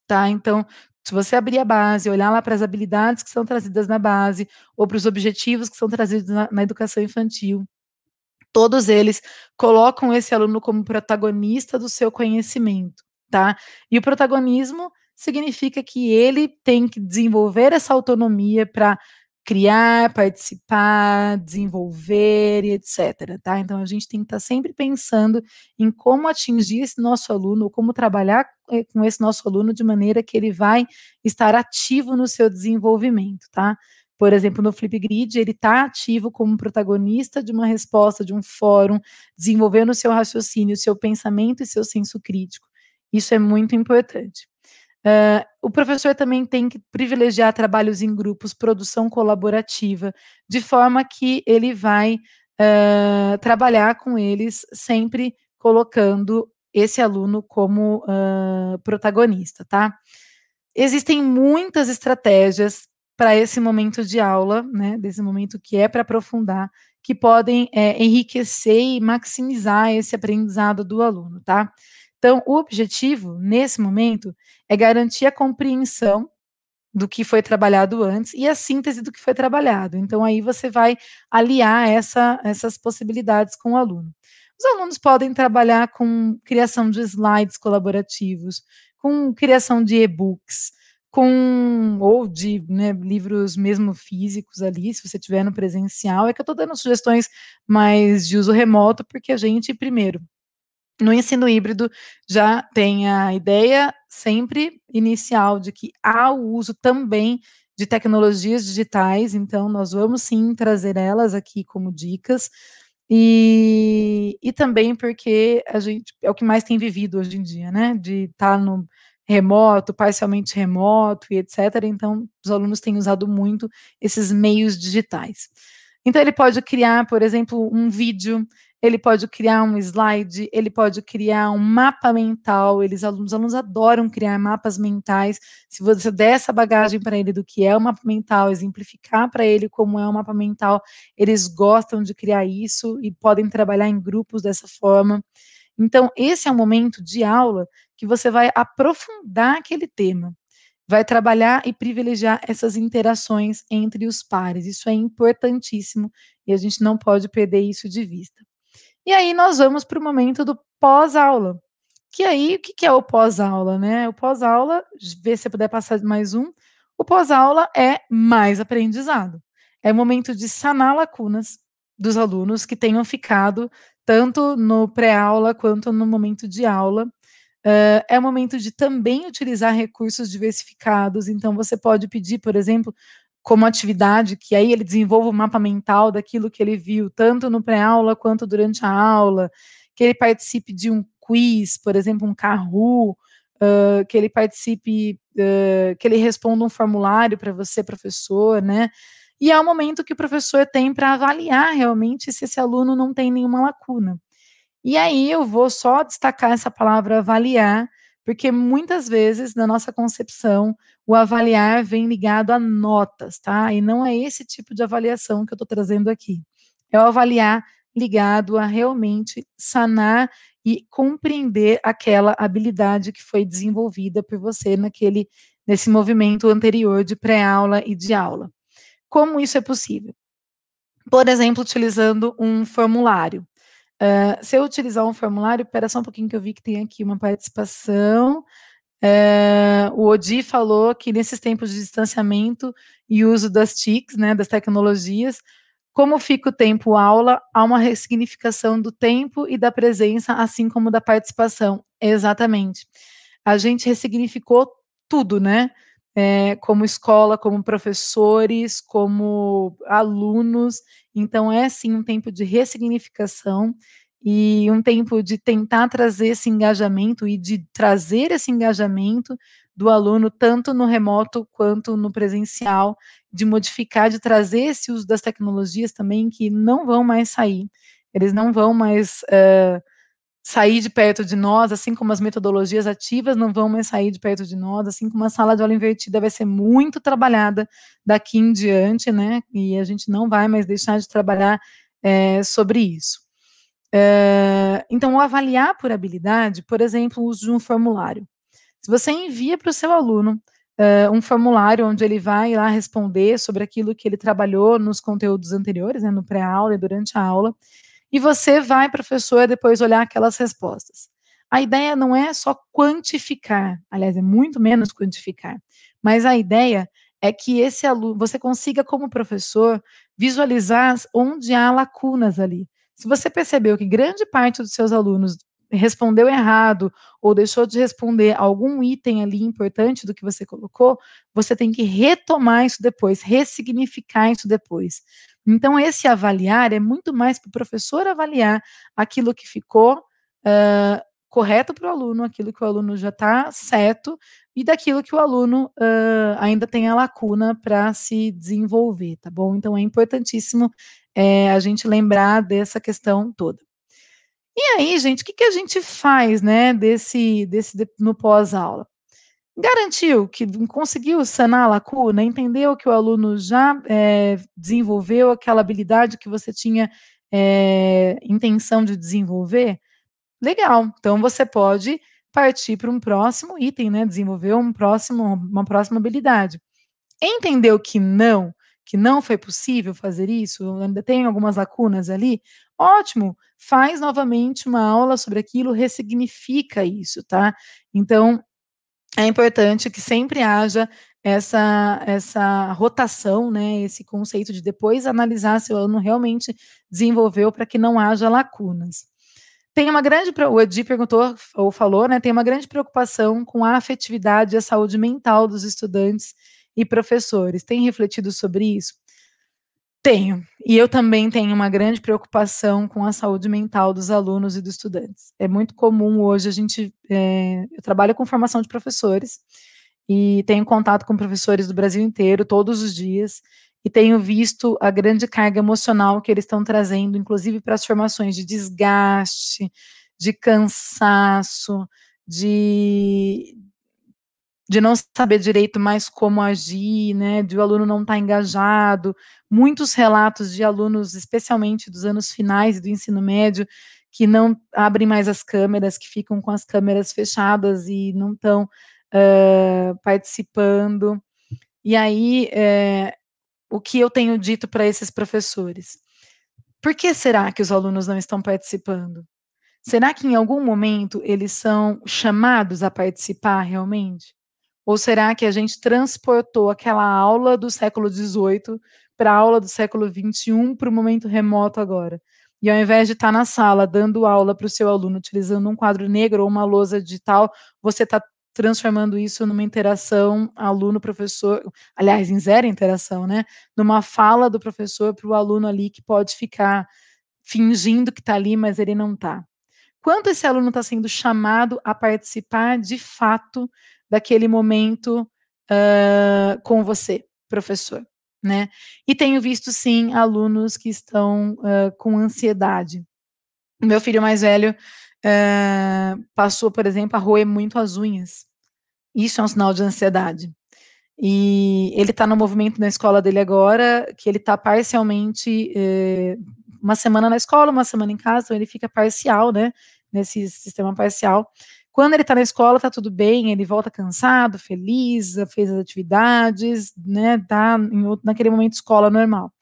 tá? Então, se você abrir a base, olhar lá para as habilidades que são trazidas na base, ou para os objetivos que são trazidos na, na educação infantil, todos eles colocam esse aluno como protagonista do seu conhecimento, tá? E o protagonismo significa que ele tem que desenvolver essa autonomia para criar, participar, desenvolver e etc. Tá? Então a gente tem que estar tá sempre pensando em como atingir esse nosso aluno, como trabalhar eh, com esse nosso aluno de maneira que ele vai estar ativo no seu desenvolvimento, tá? Por exemplo, no Flipgrid, ele está ativo como protagonista de uma resposta de um fórum, desenvolvendo o seu raciocínio, o seu pensamento e seu senso crítico. Isso é muito importante. Uh, o professor também tem que privilegiar trabalhos em grupos, produção colaborativa, de forma que ele vai uh, trabalhar com eles sempre colocando esse aluno como uh, protagonista, tá? Existem muitas estratégias para esse momento de aula, né, desse momento que é para aprofundar, que podem é, enriquecer e maximizar esse aprendizado do aluno, tá? Então, o objetivo, nesse momento, é garantir a compreensão do que foi trabalhado antes e a síntese do que foi trabalhado. Então, aí você vai aliar essa, essas possibilidades com o aluno. Os alunos podem trabalhar com criação de slides colaborativos, com criação de e-books, com ou de né, livros mesmo físicos ali, se você tiver no presencial. É que eu estou dando sugestões mais de uso remoto, porque a gente, primeiro, no ensino híbrido já tem a ideia sempre inicial de que há o uso também de tecnologias digitais, então nós vamos sim trazer elas aqui como dicas, e, e também porque a gente é o que mais tem vivido hoje em dia, né? De estar no remoto, parcialmente remoto e etc. Então, os alunos têm usado muito esses meios digitais. Então, ele pode criar, por exemplo, um vídeo ele pode criar um slide, ele pode criar um mapa mental. Eles, os alunos adoram criar mapas mentais. Se você der essa bagagem para ele do que é o mapa mental, exemplificar para ele como é o mapa mental, eles gostam de criar isso e podem trabalhar em grupos dessa forma. Então, esse é um momento de aula que você vai aprofundar aquele tema, vai trabalhar e privilegiar essas interações entre os pares. Isso é importantíssimo e a gente não pode perder isso de vista. E aí nós vamos para o momento do pós-aula. Que aí, o que, é o pós-aula, né? O pós-aula, vê se puder passar mais um. O pós-aula é mais aprendizado. É o momento de sanar lacunas dos alunos que tenham ficado tanto no pré-aula quanto no momento de aula. Uh, é o momento de também utilizar recursos diversificados, então você pode pedir, por exemplo, como atividade, que aí ele desenvolva o mapa mental daquilo que ele viu, tanto no pré-aula quanto durante a aula, que ele participe de um quiz, por exemplo, um carro, uh, que ele participe, uh, que ele responda um formulário para você, professor, né? E é o momento que o professor tem para avaliar realmente se esse aluno não tem nenhuma lacuna. E aí eu vou só destacar essa palavra avaliar, porque muitas vezes, na nossa concepção, o avaliar vem ligado a notas, tá? E não é esse tipo de avaliação que eu estou trazendo aqui. É o avaliar ligado a realmente sanar e compreender aquela habilidade que foi desenvolvida por você naquele nesse movimento anterior de pré-aula e de aula. Como isso é possível? Por exemplo, utilizando um formulário. Uh, se eu utilizar um formulário, espera só um pouquinho que eu vi que tem aqui uma participação. Uh, o Odi falou que nesses tempos de distanciamento e uso das TICs, né, das tecnologias, como fica o tempo aula, há uma ressignificação do tempo e da presença, assim como da participação. Exatamente. A gente ressignificou tudo, né? É, como escola, como professores, como alunos. Então, é sim um tempo de ressignificação e um tempo de tentar trazer esse engajamento e de trazer esse engajamento do aluno, tanto no remoto quanto no presencial, de modificar, de trazer esse uso das tecnologias também, que não vão mais sair. Eles não vão mais. Uh, sair de perto de nós, assim como as metodologias ativas não vão mais sair de perto de nós, assim como a sala de aula invertida vai ser muito trabalhada daqui em diante, né? E a gente não vai mais deixar de trabalhar é, sobre isso. É, então, avaliar por habilidade, por exemplo, o uso de um formulário. Se você envia para o seu aluno é, um formulário onde ele vai lá responder sobre aquilo que ele trabalhou nos conteúdos anteriores, né, no pré-aula e durante a aula, e você vai, professor, depois olhar aquelas respostas. A ideia não é só quantificar, aliás, é muito menos quantificar, mas a ideia é que esse aluno, você consiga, como professor, visualizar onde há lacunas ali. Se você percebeu que grande parte dos seus alunos respondeu errado ou deixou de responder algum item ali importante do que você colocou, você tem que retomar isso depois, ressignificar isso depois. Então, esse avaliar é muito mais para o professor avaliar aquilo que ficou uh, correto para o aluno, aquilo que o aluno já está certo, e daquilo que o aluno uh, ainda tem a lacuna para se desenvolver, tá bom? Então, é importantíssimo é, a gente lembrar dessa questão toda. E aí, gente, o que, que a gente faz, né, desse, desse no pós-aula? Garantiu que conseguiu sanar a lacuna, entendeu que o aluno já é, desenvolveu aquela habilidade que você tinha é, intenção de desenvolver? Legal, então você pode partir para um próximo item, né? Desenvolver um próximo, uma próxima habilidade. Entendeu que não, que não foi possível fazer isso, ainda tem algumas lacunas ali, ótimo, faz novamente uma aula sobre aquilo, ressignifica isso, tá? Então, é importante que sempre haja essa, essa rotação, né, esse conceito de depois analisar se o aluno realmente desenvolveu para que não haja lacunas. Tem uma grande, o Edi perguntou ou falou, né, tem uma grande preocupação com a afetividade e a saúde mental dos estudantes e professores. Tem refletido sobre isso? Tenho. E eu também tenho uma grande preocupação com a saúde mental dos alunos e dos estudantes. É muito comum hoje a gente. É, eu trabalho com formação de professores e tenho contato com professores do Brasil inteiro todos os dias e tenho visto a grande carga emocional que eles estão trazendo, inclusive para as formações de desgaste, de cansaço, de, de não saber direito mais como agir, né, de o aluno não estar tá engajado, muitos relatos de alunos, especialmente dos anos finais do ensino médio, que não abrem mais as câmeras, que ficam com as câmeras fechadas e não estão uh, participando. E aí, é, o que eu tenho dito para esses professores? Por que será que os alunos não estão participando? Será que em algum momento eles são chamados a participar realmente? Ou será que a gente transportou aquela aula do século XVIII para a aula do século XXI para o momento remoto agora? e ao invés de estar tá na sala dando aula para o seu aluno utilizando um quadro negro ou uma lousa digital, você está transformando isso numa interação aluno-professor, aliás, em zero interação, né? Numa fala do professor para o aluno ali que pode ficar fingindo que está ali, mas ele não está. Quanto esse aluno está sendo chamado a participar de fato daquele momento uh, com você, professor, né? E tenho visto sim alunos que estão uh, com ansiedade. Meu filho mais velho uh, passou, por exemplo, a roer muito as unhas. Isso é um sinal de ansiedade. E ele está no movimento na escola dele agora, que ele está parcialmente eh, uma semana na escola, uma semana em casa, então ele fica parcial, né? Nesse sistema parcial. Quando ele está na escola, tá tudo bem, ele volta cansado, feliz, fez as atividades, né? Tá outro, naquele momento escola normal.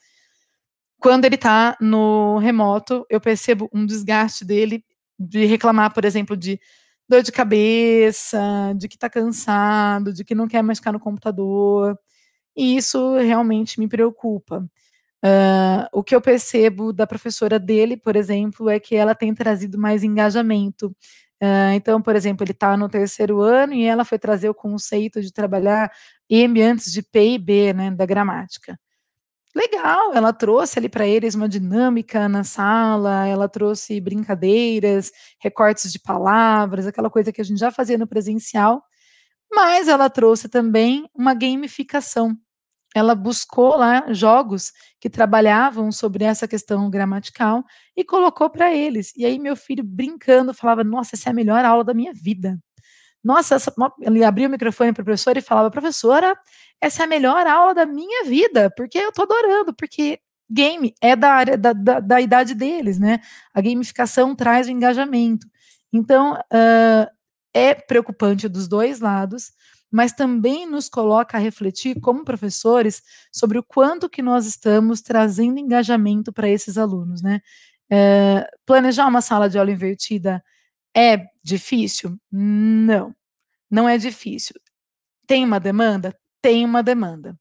Quando ele está no remoto, eu percebo um desgaste dele de reclamar, por exemplo, de dor de cabeça, de que está cansado, de que não quer mais ficar no computador. E isso realmente me preocupa. Uh, o que eu percebo da professora dele, por exemplo, é que ela tem trazido mais engajamento. Uh, então, por exemplo, ele está no terceiro ano e ela foi trazer o conceito de trabalhar em ambientes de P e B, né, da gramática. Legal, ela trouxe ali para eles uma dinâmica na sala, ela trouxe brincadeiras, recortes de palavras, aquela coisa que a gente já fazia no presencial, mas ela trouxe também uma gamificação. Ela buscou lá jogos que trabalhavam sobre essa questão gramatical e colocou para eles. E aí meu filho brincando falava: "Nossa, essa é a melhor aula da minha vida". Nossa, essa, ele abria o microfone para a professora e falava: "Professora, essa é a melhor aula da minha vida, porque eu tô adorando, porque game é da área da, da, da idade deles, né? A gamificação traz o engajamento. Então, uh, é preocupante dos dois lados, mas também nos coloca a refletir como professores sobre o quanto que nós estamos trazendo engajamento para esses alunos, né? Uh, planejar uma sala de aula invertida é difícil? Não, não é difícil. Tem uma demanda? tem uma demanda.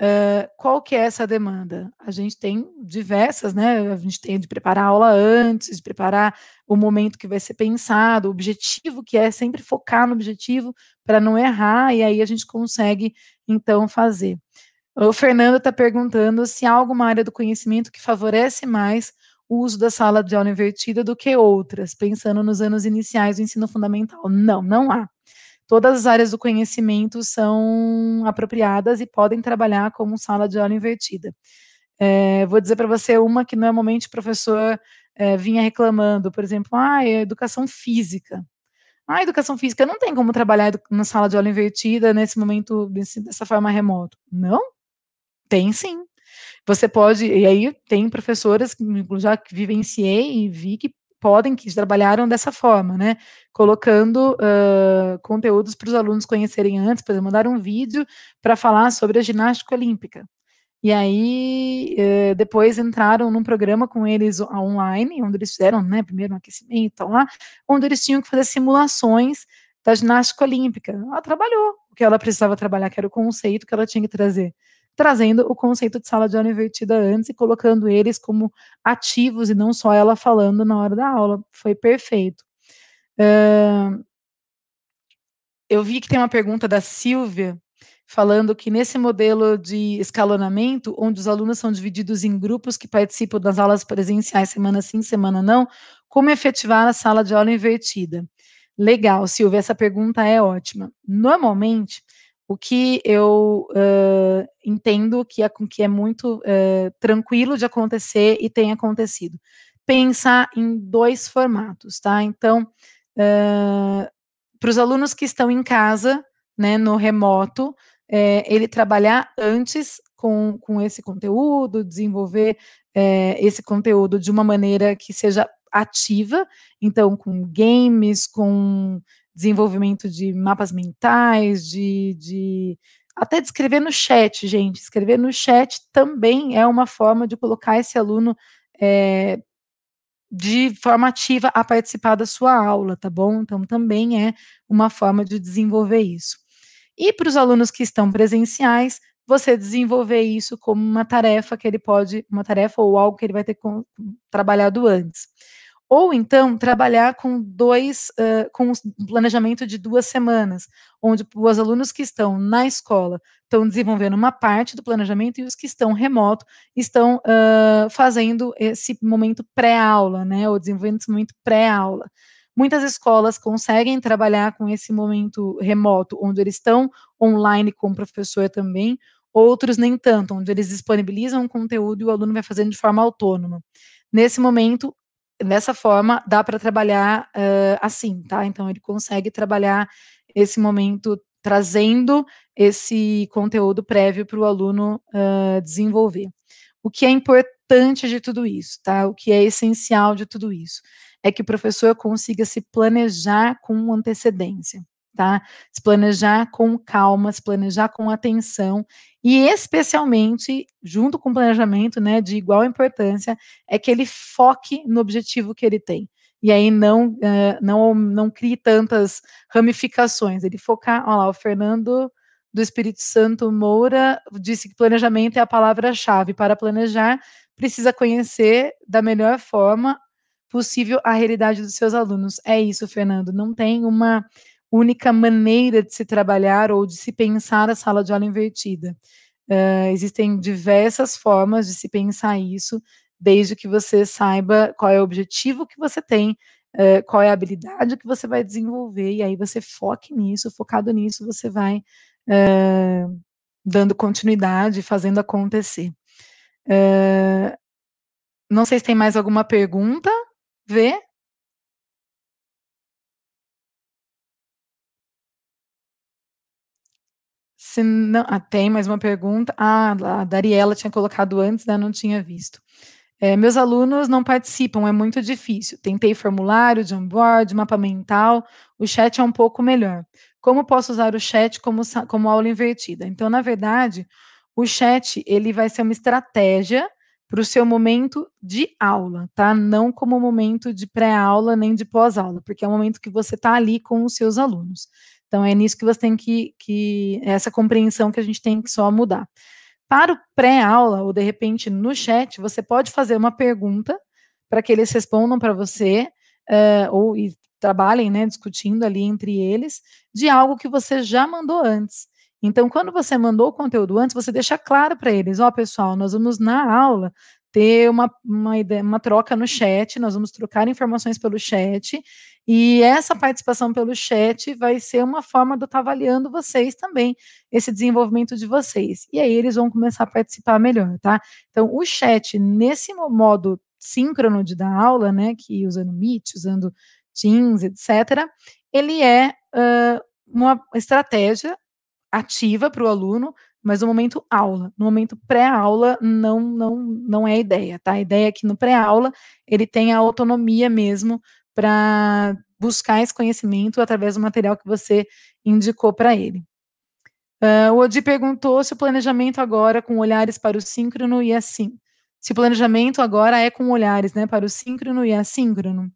Uh, qual que é essa demanda? A gente tem diversas, né? A gente tem de preparar a aula antes, de preparar o momento que vai ser pensado, o objetivo que é sempre focar no objetivo para não errar, e aí a gente consegue então fazer. O Fernando está perguntando se há alguma área do conhecimento que favorece mais o uso da sala de aula invertida do que outras, pensando nos anos iniciais do ensino fundamental. Não, não há todas as áreas do conhecimento são apropriadas e podem trabalhar como sala de aula invertida. É, vou dizer para você uma que normalmente o professor é, vinha reclamando, por exemplo, ah, é educação física. Ah, educação física não tem como trabalhar na sala de aula invertida nesse momento, desse, dessa forma remota. Não? Tem sim. Você pode, e aí tem professoras que já vivenciei e vi que podem, que trabalharam dessa forma, né? Colocando uh, conteúdos para os alunos conhecerem antes, por exemplo, mandaram um vídeo para falar sobre a ginástica olímpica. E aí, uh, depois entraram num programa com eles online, onde eles fizeram, né, primeiro um aquecimento, então, lá, onde eles tinham que fazer simulações da ginástica olímpica. Ela trabalhou o que ela precisava trabalhar, que era o conceito que ela tinha que trazer trazendo o conceito de sala de aula invertida antes e colocando eles como ativos e não só ela falando na hora da aula. Foi perfeito. Uh, eu vi que tem uma pergunta da Silvia falando que nesse modelo de escalonamento, onde os alunos são divididos em grupos que participam das aulas presenciais semana sim, semana não, como efetivar a sala de aula invertida? Legal, Silvia, essa pergunta é ótima. Normalmente, o que eu uh, entendo que é, que é muito uh, tranquilo de acontecer e tem acontecido. Pensar em dois formatos, tá? Então, uh, para os alunos que estão em casa, né, no remoto, é, ele trabalhar antes com, com esse conteúdo, desenvolver é, esse conteúdo de uma maneira que seja ativa, então com games, com desenvolvimento de mapas mentais, de, de até de escrever no chat, gente. Escrever no chat também é uma forma de colocar esse aluno é, de forma ativa a participar da sua aula, tá bom? Então, também é uma forma de desenvolver isso. E para os alunos que estão presenciais, você desenvolver isso como uma tarefa que ele pode, uma tarefa ou algo que ele vai ter trabalhado antes. Ou então trabalhar com dois, uh, com um planejamento de duas semanas, onde os alunos que estão na escola estão desenvolvendo uma parte do planejamento e os que estão remoto estão uh, fazendo esse momento pré-aula, né, ou desenvolvendo esse momento pré-aula. Muitas escolas conseguem trabalhar com esse momento remoto, onde eles estão online com o professor também, outros nem tanto, onde eles disponibilizam o conteúdo e o aluno vai fazendo de forma autônoma. Nesse momento, dessa forma, dá para trabalhar uh, assim, tá? Então, ele consegue trabalhar esse momento trazendo esse conteúdo prévio para o aluno uh, desenvolver. O que é importante de tudo isso, tá? O que é essencial de tudo isso é que o professor consiga se planejar com antecedência, tá? Se planejar com calma, se planejar com atenção e especialmente, junto com o planejamento, né, de igual importância, é que ele foque no objetivo que ele tem. E aí não, uh, não, não crie tantas ramificações. Ele focar, olha lá, o Fernando do Espírito Santo Moura disse que planejamento é a palavra-chave. Para planejar, precisa conhecer da melhor forma possível a realidade dos seus alunos. É isso, Fernando. Não tem uma única maneira de se trabalhar ou de se pensar a sala de aula invertida. Uh, existem diversas formas de se pensar isso, desde que você saiba qual é o objetivo que você tem, uh, qual é a habilidade que você vai desenvolver, e aí você foque nisso, focado nisso, você vai uh, dando continuidade, fazendo acontecer. não sei se tem mais alguma pergunta, Vê? Se não, ah, tem mais uma pergunta. Ah, a Dariela tinha colocado antes, né? Não tinha visto. É, meus alunos não participam, é muito difícil. Tentei formulário, Jamboard, mapa mental, o chat é um pouco melhor. Como posso usar o chat como, como aula invertida? Então, na verdade, o chat ele vai ser uma estratégia para o seu momento de aula, tá? Não como momento de pré-aula nem de pós-aula, porque é o momento que você está ali com os seus alunos. Então, é nisso que você tem que, que essa compreensão que a gente tem que só mudar. Para o pré-aula, ou de repente no chat, você pode fazer uma pergunta para que eles respondam para você, uh, ou e trabalhem, né, discutindo ali entre eles, de algo que você já mandou antes. Então, quando você mandou o conteúdo antes, você deixa claro para eles, ó, oh, pessoal, nós vamos na aula ter uma, uma, ideia, uma troca no chat, nós vamos trocar informações pelo chat, e essa participação pelo chat vai ser uma forma de eu estar avaliando vocês também, esse desenvolvimento de vocês. E aí eles vão começar a participar melhor, tá? Então, o chat, nesse modo síncrono de dar aula, né, que usando Meet, usando Teams, etc., ele é uh, uma estratégia ativa para o aluno, mas no momento aula, no momento pré-aula não não não é a ideia, tá? A ideia é que no pré-aula ele tenha autonomia mesmo para buscar esse conhecimento através do material que você indicou para ele. Uh, o Odi perguntou se o planejamento agora com olhares para o síncrono e assim. Se o planejamento agora é com olhares, né, para o síncrono e assíncrono.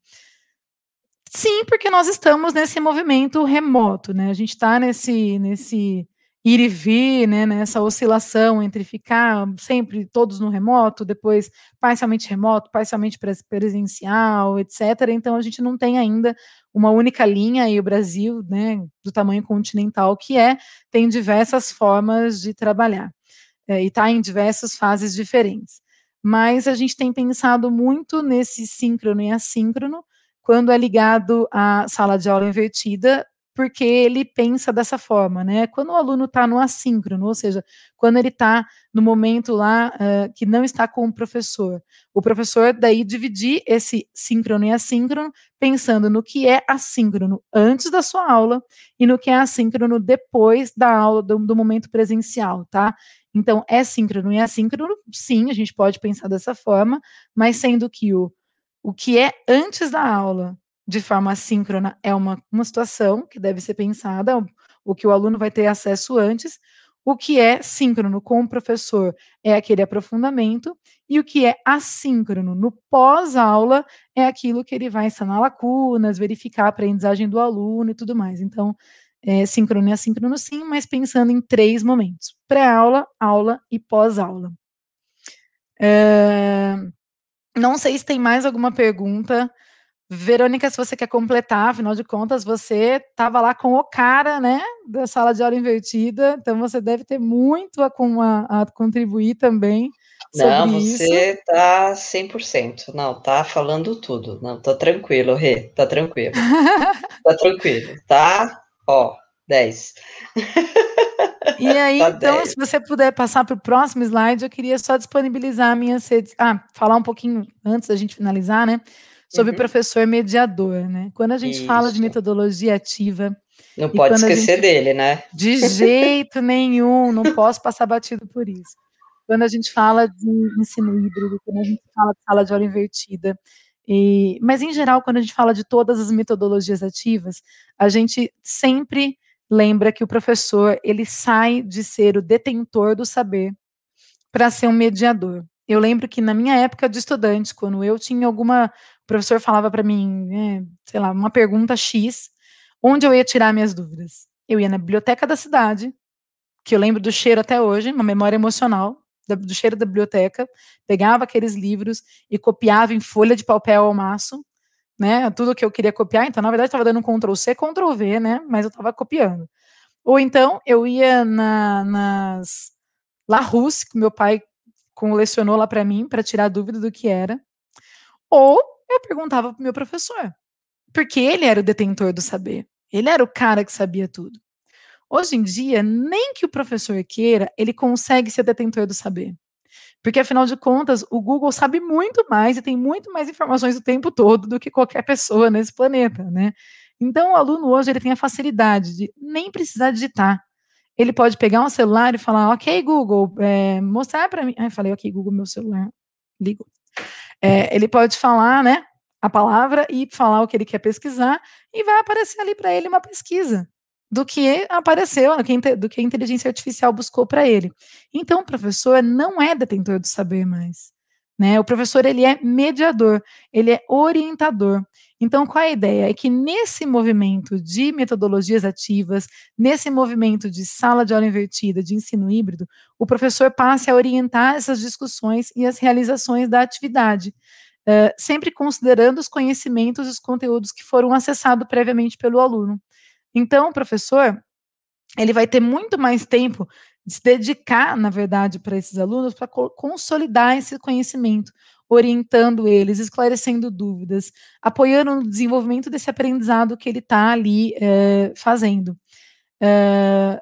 Sim, porque nós estamos nesse movimento remoto, né? A gente está nesse, nesse ir e vir, né? Nessa oscilação entre ficar sempre todos no remoto, depois parcialmente remoto, parcialmente presencial, etc. Então a gente não tem ainda uma única linha e o Brasil, né, do tamanho continental que é, tem diversas formas de trabalhar é, e está em diversas fases diferentes. Mas a gente tem pensado muito nesse síncrono e assíncrono quando é ligado à sala de aula invertida, porque ele pensa dessa forma, né? Quando o aluno está no assíncrono, ou seja, quando ele está no momento lá uh, que não está com o professor, o professor daí dividir esse síncrono e assíncrono, pensando no que é assíncrono antes da sua aula e no que é assíncrono depois da aula, do, do momento presencial, tá? Então, é síncrono e assíncrono, sim, a gente pode pensar dessa forma, mas sendo que o o que é antes da aula, de forma síncrona, é uma, uma situação que deve ser pensada, o que o aluno vai ter acesso antes, o que é síncrono com o professor é aquele aprofundamento, e o que é assíncrono no pós-aula é aquilo que ele vai sanar lacunas, verificar a aprendizagem do aluno e tudo mais. Então, é, síncrono e assíncrono sim, mas pensando em três momentos: pré-aula, aula e pós-aula. É, não sei se tem mais alguma pergunta. Verônica, se você quer completar, afinal de contas, você estava lá com o cara, né, da sala de aula invertida, então você deve ter muito a, a, a contribuir também. Não, você isso. tá 100%. Não, tá falando tudo. Não, tá tranquilo, Rê, tá tranquilo. tá tranquilo, tá? Ó, 10. E aí, tá então, 10. se você puder passar para o próximo slide, eu queria só disponibilizar a minha redes. Ah, falar um pouquinho antes da gente finalizar, né? Sobre uhum. professor mediador, né? Quando a gente Isso. fala de metodologia ativa. Não pode esquecer gente... dele, né? De jeito nenhum, não posso passar batido por isso. Quando a gente fala de ensino híbrido, quando a gente fala de sala de aula invertida, e, mas, em geral, quando a gente fala de todas as metodologias ativas, a gente sempre lembra que o professor ele sai de ser o detentor do saber para ser um mediador. Eu lembro que na minha época de estudante, quando eu tinha alguma, professor falava para mim, é, sei lá, uma pergunta X, onde eu ia tirar minhas dúvidas? Eu ia na biblioteca da cidade, que eu lembro do cheiro até hoje, uma memória emocional, do cheiro da biblioteca, pegava aqueles livros e copiava em folha de papel ao maço, né? Tudo que eu queria copiar, então, na verdade, estava dando Ctrl C, Ctrl V, né? Mas eu estava copiando. Ou então eu ia na, nas La Russe, que meu pai colecionou lá para mim, para tirar dúvida do que era. Ou eu perguntava para o meu professor, porque ele era o detentor do saber. Ele era o cara que sabia tudo. Hoje em dia, nem que o professor queira, ele consegue ser detentor do saber. Porque, afinal de contas, o Google sabe muito mais e tem muito mais informações o tempo todo do que qualquer pessoa nesse planeta, né? Então, o aluno hoje ele tem a facilidade de nem precisar digitar. Ele pode pegar um celular e falar, ok, Google, é, mostrar para mim. Ai, falei, ok, Google, meu celular, ligo. É, ele pode falar, né, a palavra e falar o que ele quer pesquisar e vai aparecer ali para ele uma pesquisa do que apareceu, do que a inteligência artificial buscou para ele. Então, o professor não é detentor do saber mais. Né? O professor ele é mediador, ele é orientador. Então, qual é a ideia? É que nesse movimento de metodologias ativas, nesse movimento de sala de aula invertida, de ensino híbrido, o professor passe a orientar essas discussões e as realizações da atividade, uh, sempre considerando os conhecimentos e os conteúdos que foram acessados previamente pelo aluno. Então, o professor, ele vai ter muito mais tempo se dedicar, na verdade, para esses alunos, para consolidar esse conhecimento, orientando eles, esclarecendo dúvidas, apoiando no desenvolvimento desse aprendizado que ele está ali é, fazendo. É,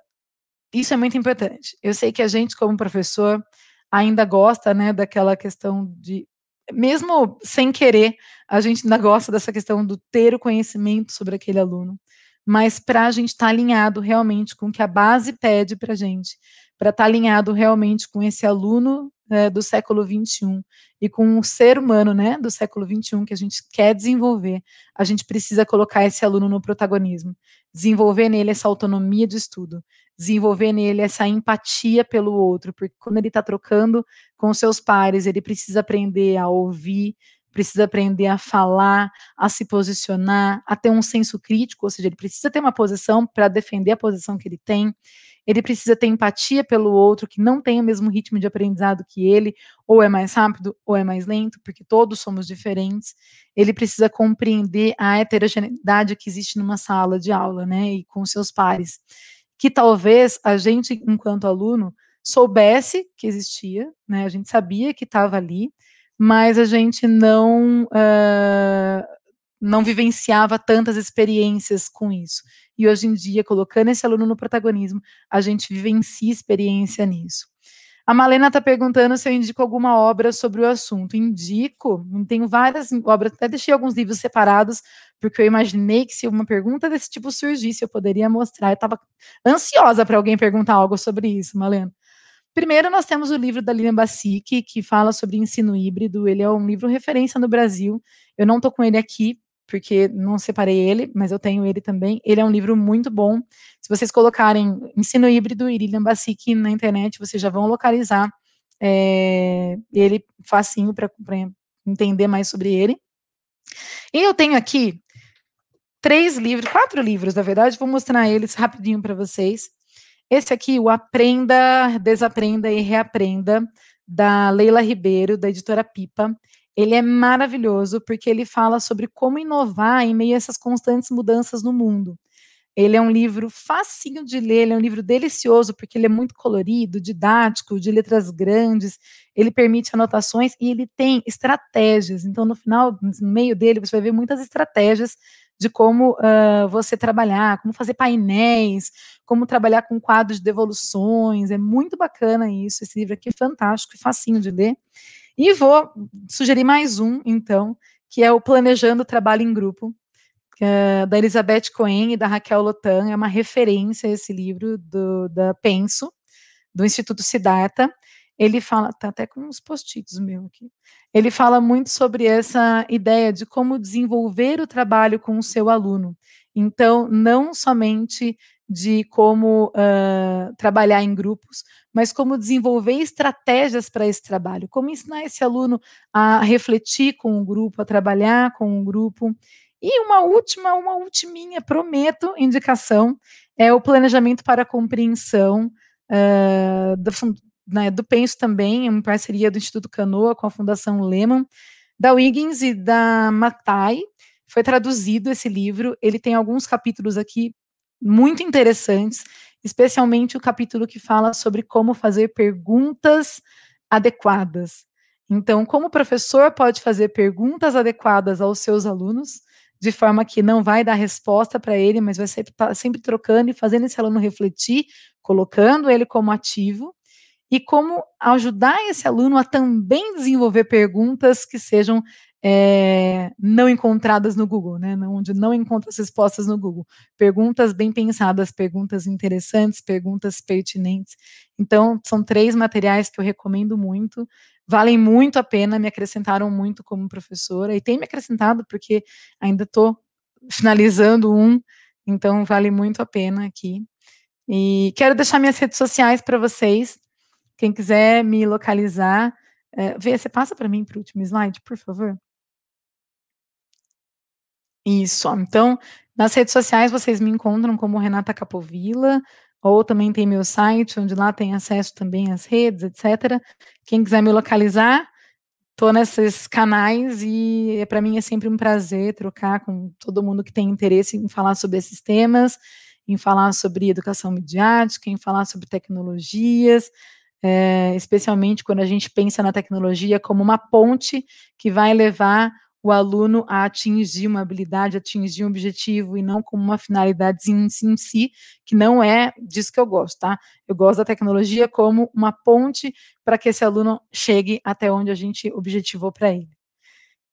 isso é muito importante. Eu sei que a gente, como professor, ainda gosta, né, daquela questão de, mesmo sem querer, a gente ainda gosta dessa questão do ter o conhecimento sobre aquele aluno mas para a gente estar tá alinhado realmente com o que a base pede para a gente, para estar tá alinhado realmente com esse aluno é, do século XXI e com o ser humano né, do século XXI que a gente quer desenvolver, a gente precisa colocar esse aluno no protagonismo, desenvolver nele essa autonomia de estudo, desenvolver nele essa empatia pelo outro, porque quando ele está trocando com seus pares, ele precisa aprender a ouvir, precisa aprender a falar, a se posicionar, a ter um senso crítico, ou seja, ele precisa ter uma posição para defender a posição que ele tem, ele precisa ter empatia pelo outro que não tem o mesmo ritmo de aprendizado que ele, ou é mais rápido ou é mais lento, porque todos somos diferentes. Ele precisa compreender a heterogeneidade que existe numa sala de aula, né, e com seus pares, que talvez a gente, enquanto aluno, soubesse que existia, né, a gente sabia que estava ali, mas a gente não uh, não vivenciava tantas experiências com isso. E hoje em dia, colocando esse aluno no protagonismo, a gente vivencia experiência nisso. A Malena está perguntando se eu indico alguma obra sobre o assunto. Indico, tenho várias obras, até deixei alguns livros separados, porque eu imaginei que se uma pergunta desse tipo surgisse, eu poderia mostrar. Eu estava ansiosa para alguém perguntar algo sobre isso, Malena. Primeiro, nós temos o livro da Lilian Bassic, que fala sobre ensino híbrido. Ele é um livro referência no Brasil. Eu não estou com ele aqui, porque não separei ele, mas eu tenho ele também. Ele é um livro muito bom. Se vocês colocarem ensino híbrido e Lilian Bassic na internet, vocês já vão localizar é, ele facinho para entender mais sobre ele. E eu tenho aqui três livros, quatro livros, na verdade, vou mostrar eles rapidinho para vocês. Esse aqui, o Aprenda, Desaprenda e Reaprenda, da Leila Ribeiro, da editora Pipa. Ele é maravilhoso porque ele fala sobre como inovar em meio a essas constantes mudanças no mundo. Ele é um livro facinho de ler, ele é um livro delicioso, porque ele é muito colorido, didático, de letras grandes, ele permite anotações e ele tem estratégias. Então, no final, no meio dele, você vai ver muitas estratégias de como uh, você trabalhar, como fazer painéis, como trabalhar com quadros de devoluções. É muito bacana isso. Esse livro aqui é fantástico e facinho de ler. E vou sugerir mais um, então, que é o Planejando Trabalho em Grupo, é da Elizabeth Cohen e da Raquel Lotan. É uma referência esse livro do, da Penso, do Instituto Siddhartha ele fala, tá até com uns post-its meu aqui. Ele fala muito sobre essa ideia de como desenvolver o trabalho com o seu aluno. Então, não somente de como uh, trabalhar em grupos, mas como desenvolver estratégias para esse trabalho, como ensinar esse aluno a refletir com o grupo, a trabalhar com o grupo. E uma última, uma ultiminha, prometo, indicação, é o planejamento para a compreensão uh, do, né, do Penso também, em parceria do Instituto Canoa com a Fundação Lehman, da Wiggins e da Matai. Foi traduzido esse livro. Ele tem alguns capítulos aqui muito interessantes, especialmente o capítulo que fala sobre como fazer perguntas adequadas. Então, como o professor pode fazer perguntas adequadas aos seus alunos, de forma que não vai dar resposta para ele, mas vai sempre, tá sempre trocando e fazendo esse aluno refletir, colocando ele como ativo, e como ajudar esse aluno a também desenvolver perguntas que sejam é, não encontradas no Google, né? Onde não encontra as respostas no Google. Perguntas bem pensadas, perguntas interessantes, perguntas pertinentes. Então, são três materiais que eu recomendo muito, valem muito a pena, me acrescentaram muito como professora, e tem me acrescentado porque ainda estou finalizando um, então vale muito a pena aqui. E quero deixar minhas redes sociais para vocês. Quem quiser me localizar, é, vê, você passa para mim para o último slide, por favor. Isso, então, nas redes sociais vocês me encontram como Renata Capovilla, ou também tem meu site, onde lá tem acesso também às redes, etc. Quem quiser me localizar, estou nesses canais e para mim é sempre um prazer trocar com todo mundo que tem interesse em falar sobre esses temas, em falar sobre educação midiática, em falar sobre tecnologias, é, especialmente quando a gente pensa na tecnologia como uma ponte que vai levar o aluno a atingir uma habilidade, atingir um objetivo, e não como uma finalidade em, em si, que não é disso que eu gosto, tá? Eu gosto da tecnologia como uma ponte para que esse aluno chegue até onde a gente objetivou para ele.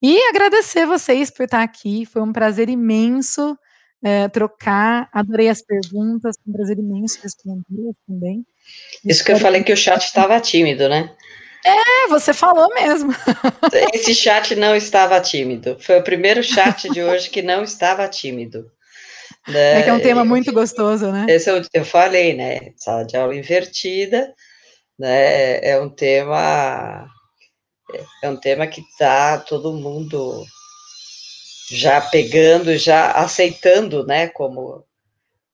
E agradecer vocês por estar aqui, foi um prazer imenso é, trocar, adorei as perguntas, foi um prazer imenso responder também. Isso que eu falei que o chat estava tímido, né? É, você falou mesmo. Esse chat não estava tímido. Foi o primeiro chat de hoje que não estava tímido. Né? É que é um tema muito gostoso, né? Esse eu, eu falei, né? Sala de aula invertida, né? É um tema é um tema que está todo mundo já pegando, já aceitando, né? Como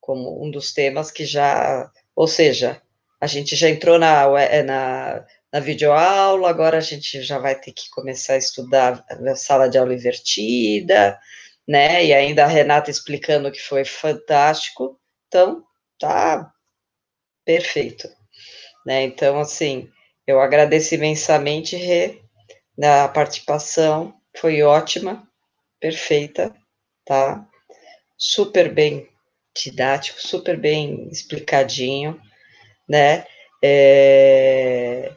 como um dos temas que já, ou seja, a gente já entrou na, é, na, na videoaula, agora a gente já vai ter que começar a estudar a sala de aula invertida, né? E ainda a Renata explicando que foi fantástico. Então, tá perfeito. Né? Então, assim, eu agradeço imensamente, Rê, na participação, foi ótima, perfeita, tá? Super bem didático, super bem explicadinho né? É,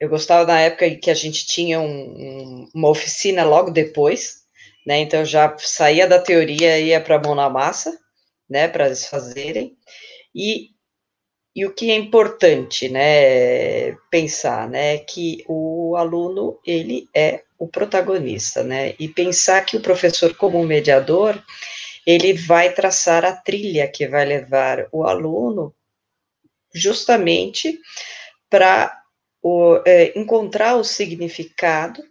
eu gostava na época que a gente tinha um, um, uma oficina logo depois, né? Então já saía da teoria e ia para a mão na massa, né? Para eles fazerem. E, e o que é importante, né? Pensar, né? Que o aluno ele é o protagonista, né? E pensar que o professor como mediador ele vai traçar a trilha que vai levar o aluno justamente para é, encontrar o significado,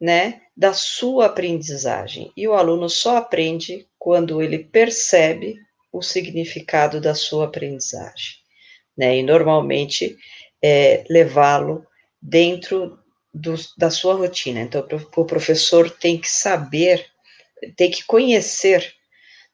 né, da sua aprendizagem. E o aluno só aprende quando ele percebe o significado da sua aprendizagem, né? E normalmente é levá-lo dentro do, da sua rotina. Então, o professor tem que saber, tem que conhecer,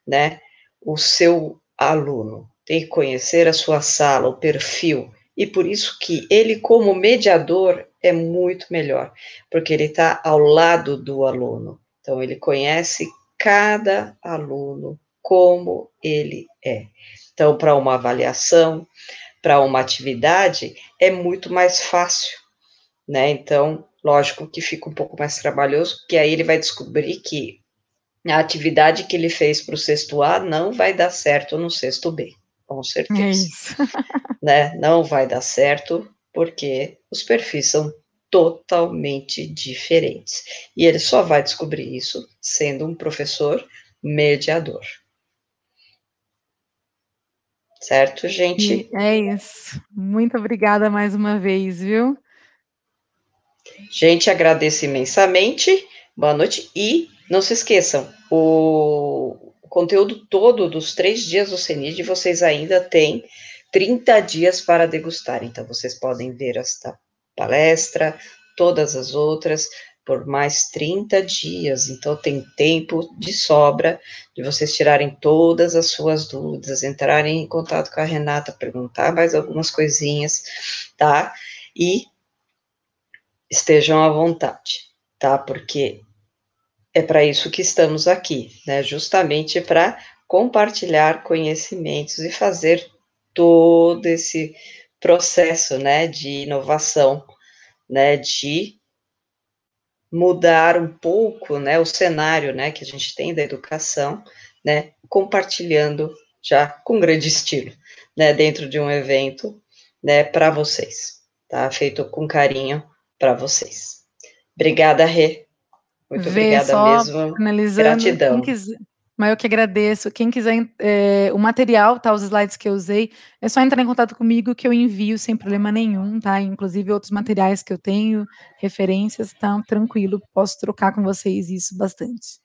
né, o seu aluno, tem que conhecer a sua sala, o perfil, e por isso que ele, como mediador, é muito melhor, porque ele está ao lado do aluno. Então, ele conhece cada aluno como ele é. Então, para uma avaliação, para uma atividade, é muito mais fácil, né? Então, lógico que fica um pouco mais trabalhoso, porque aí ele vai descobrir que a atividade que ele fez para o sexto A não vai dar certo no sexto B, com certeza. É né? Não vai dar certo, porque os perfis são totalmente diferentes. E ele só vai descobrir isso sendo um professor mediador. Certo, gente? É isso. Muito obrigada mais uma vez, viu? Gente, agradeço imensamente. Boa noite. E não se esqueçam, o conteúdo todo dos três dias do CENID vocês ainda têm 30 dias para degustar. Então, vocês podem ver esta palestra, todas as outras, por mais 30 dias. Então, tem tempo de sobra de vocês tirarem todas as suas dúvidas, entrarem em contato com a Renata, perguntar mais algumas coisinhas, tá? E estejam à vontade, tá? Porque é para isso que estamos aqui, né? Justamente para compartilhar conhecimentos e fazer todo esse processo, né, de inovação, né, de mudar um pouco, né, o cenário, né, que a gente tem da educação, né, compartilhando já com grande estilo, né, dentro de um evento, né, para vocês, tá? Feito com carinho para vocês. Obrigada, Rê. Muito Vê, obrigada mesmo. Gratidão. Quiser, mas eu que agradeço. Quem quiser é, o material, tá? Os slides que eu usei, é só entrar em contato comigo que eu envio sem problema nenhum, tá? Inclusive outros materiais que eu tenho, referências, tá? Tranquilo, posso trocar com vocês isso bastante.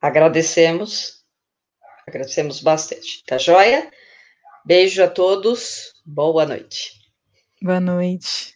Agradecemos, agradecemos bastante. Tá joia? Beijo a todos, boa noite. Boa noite.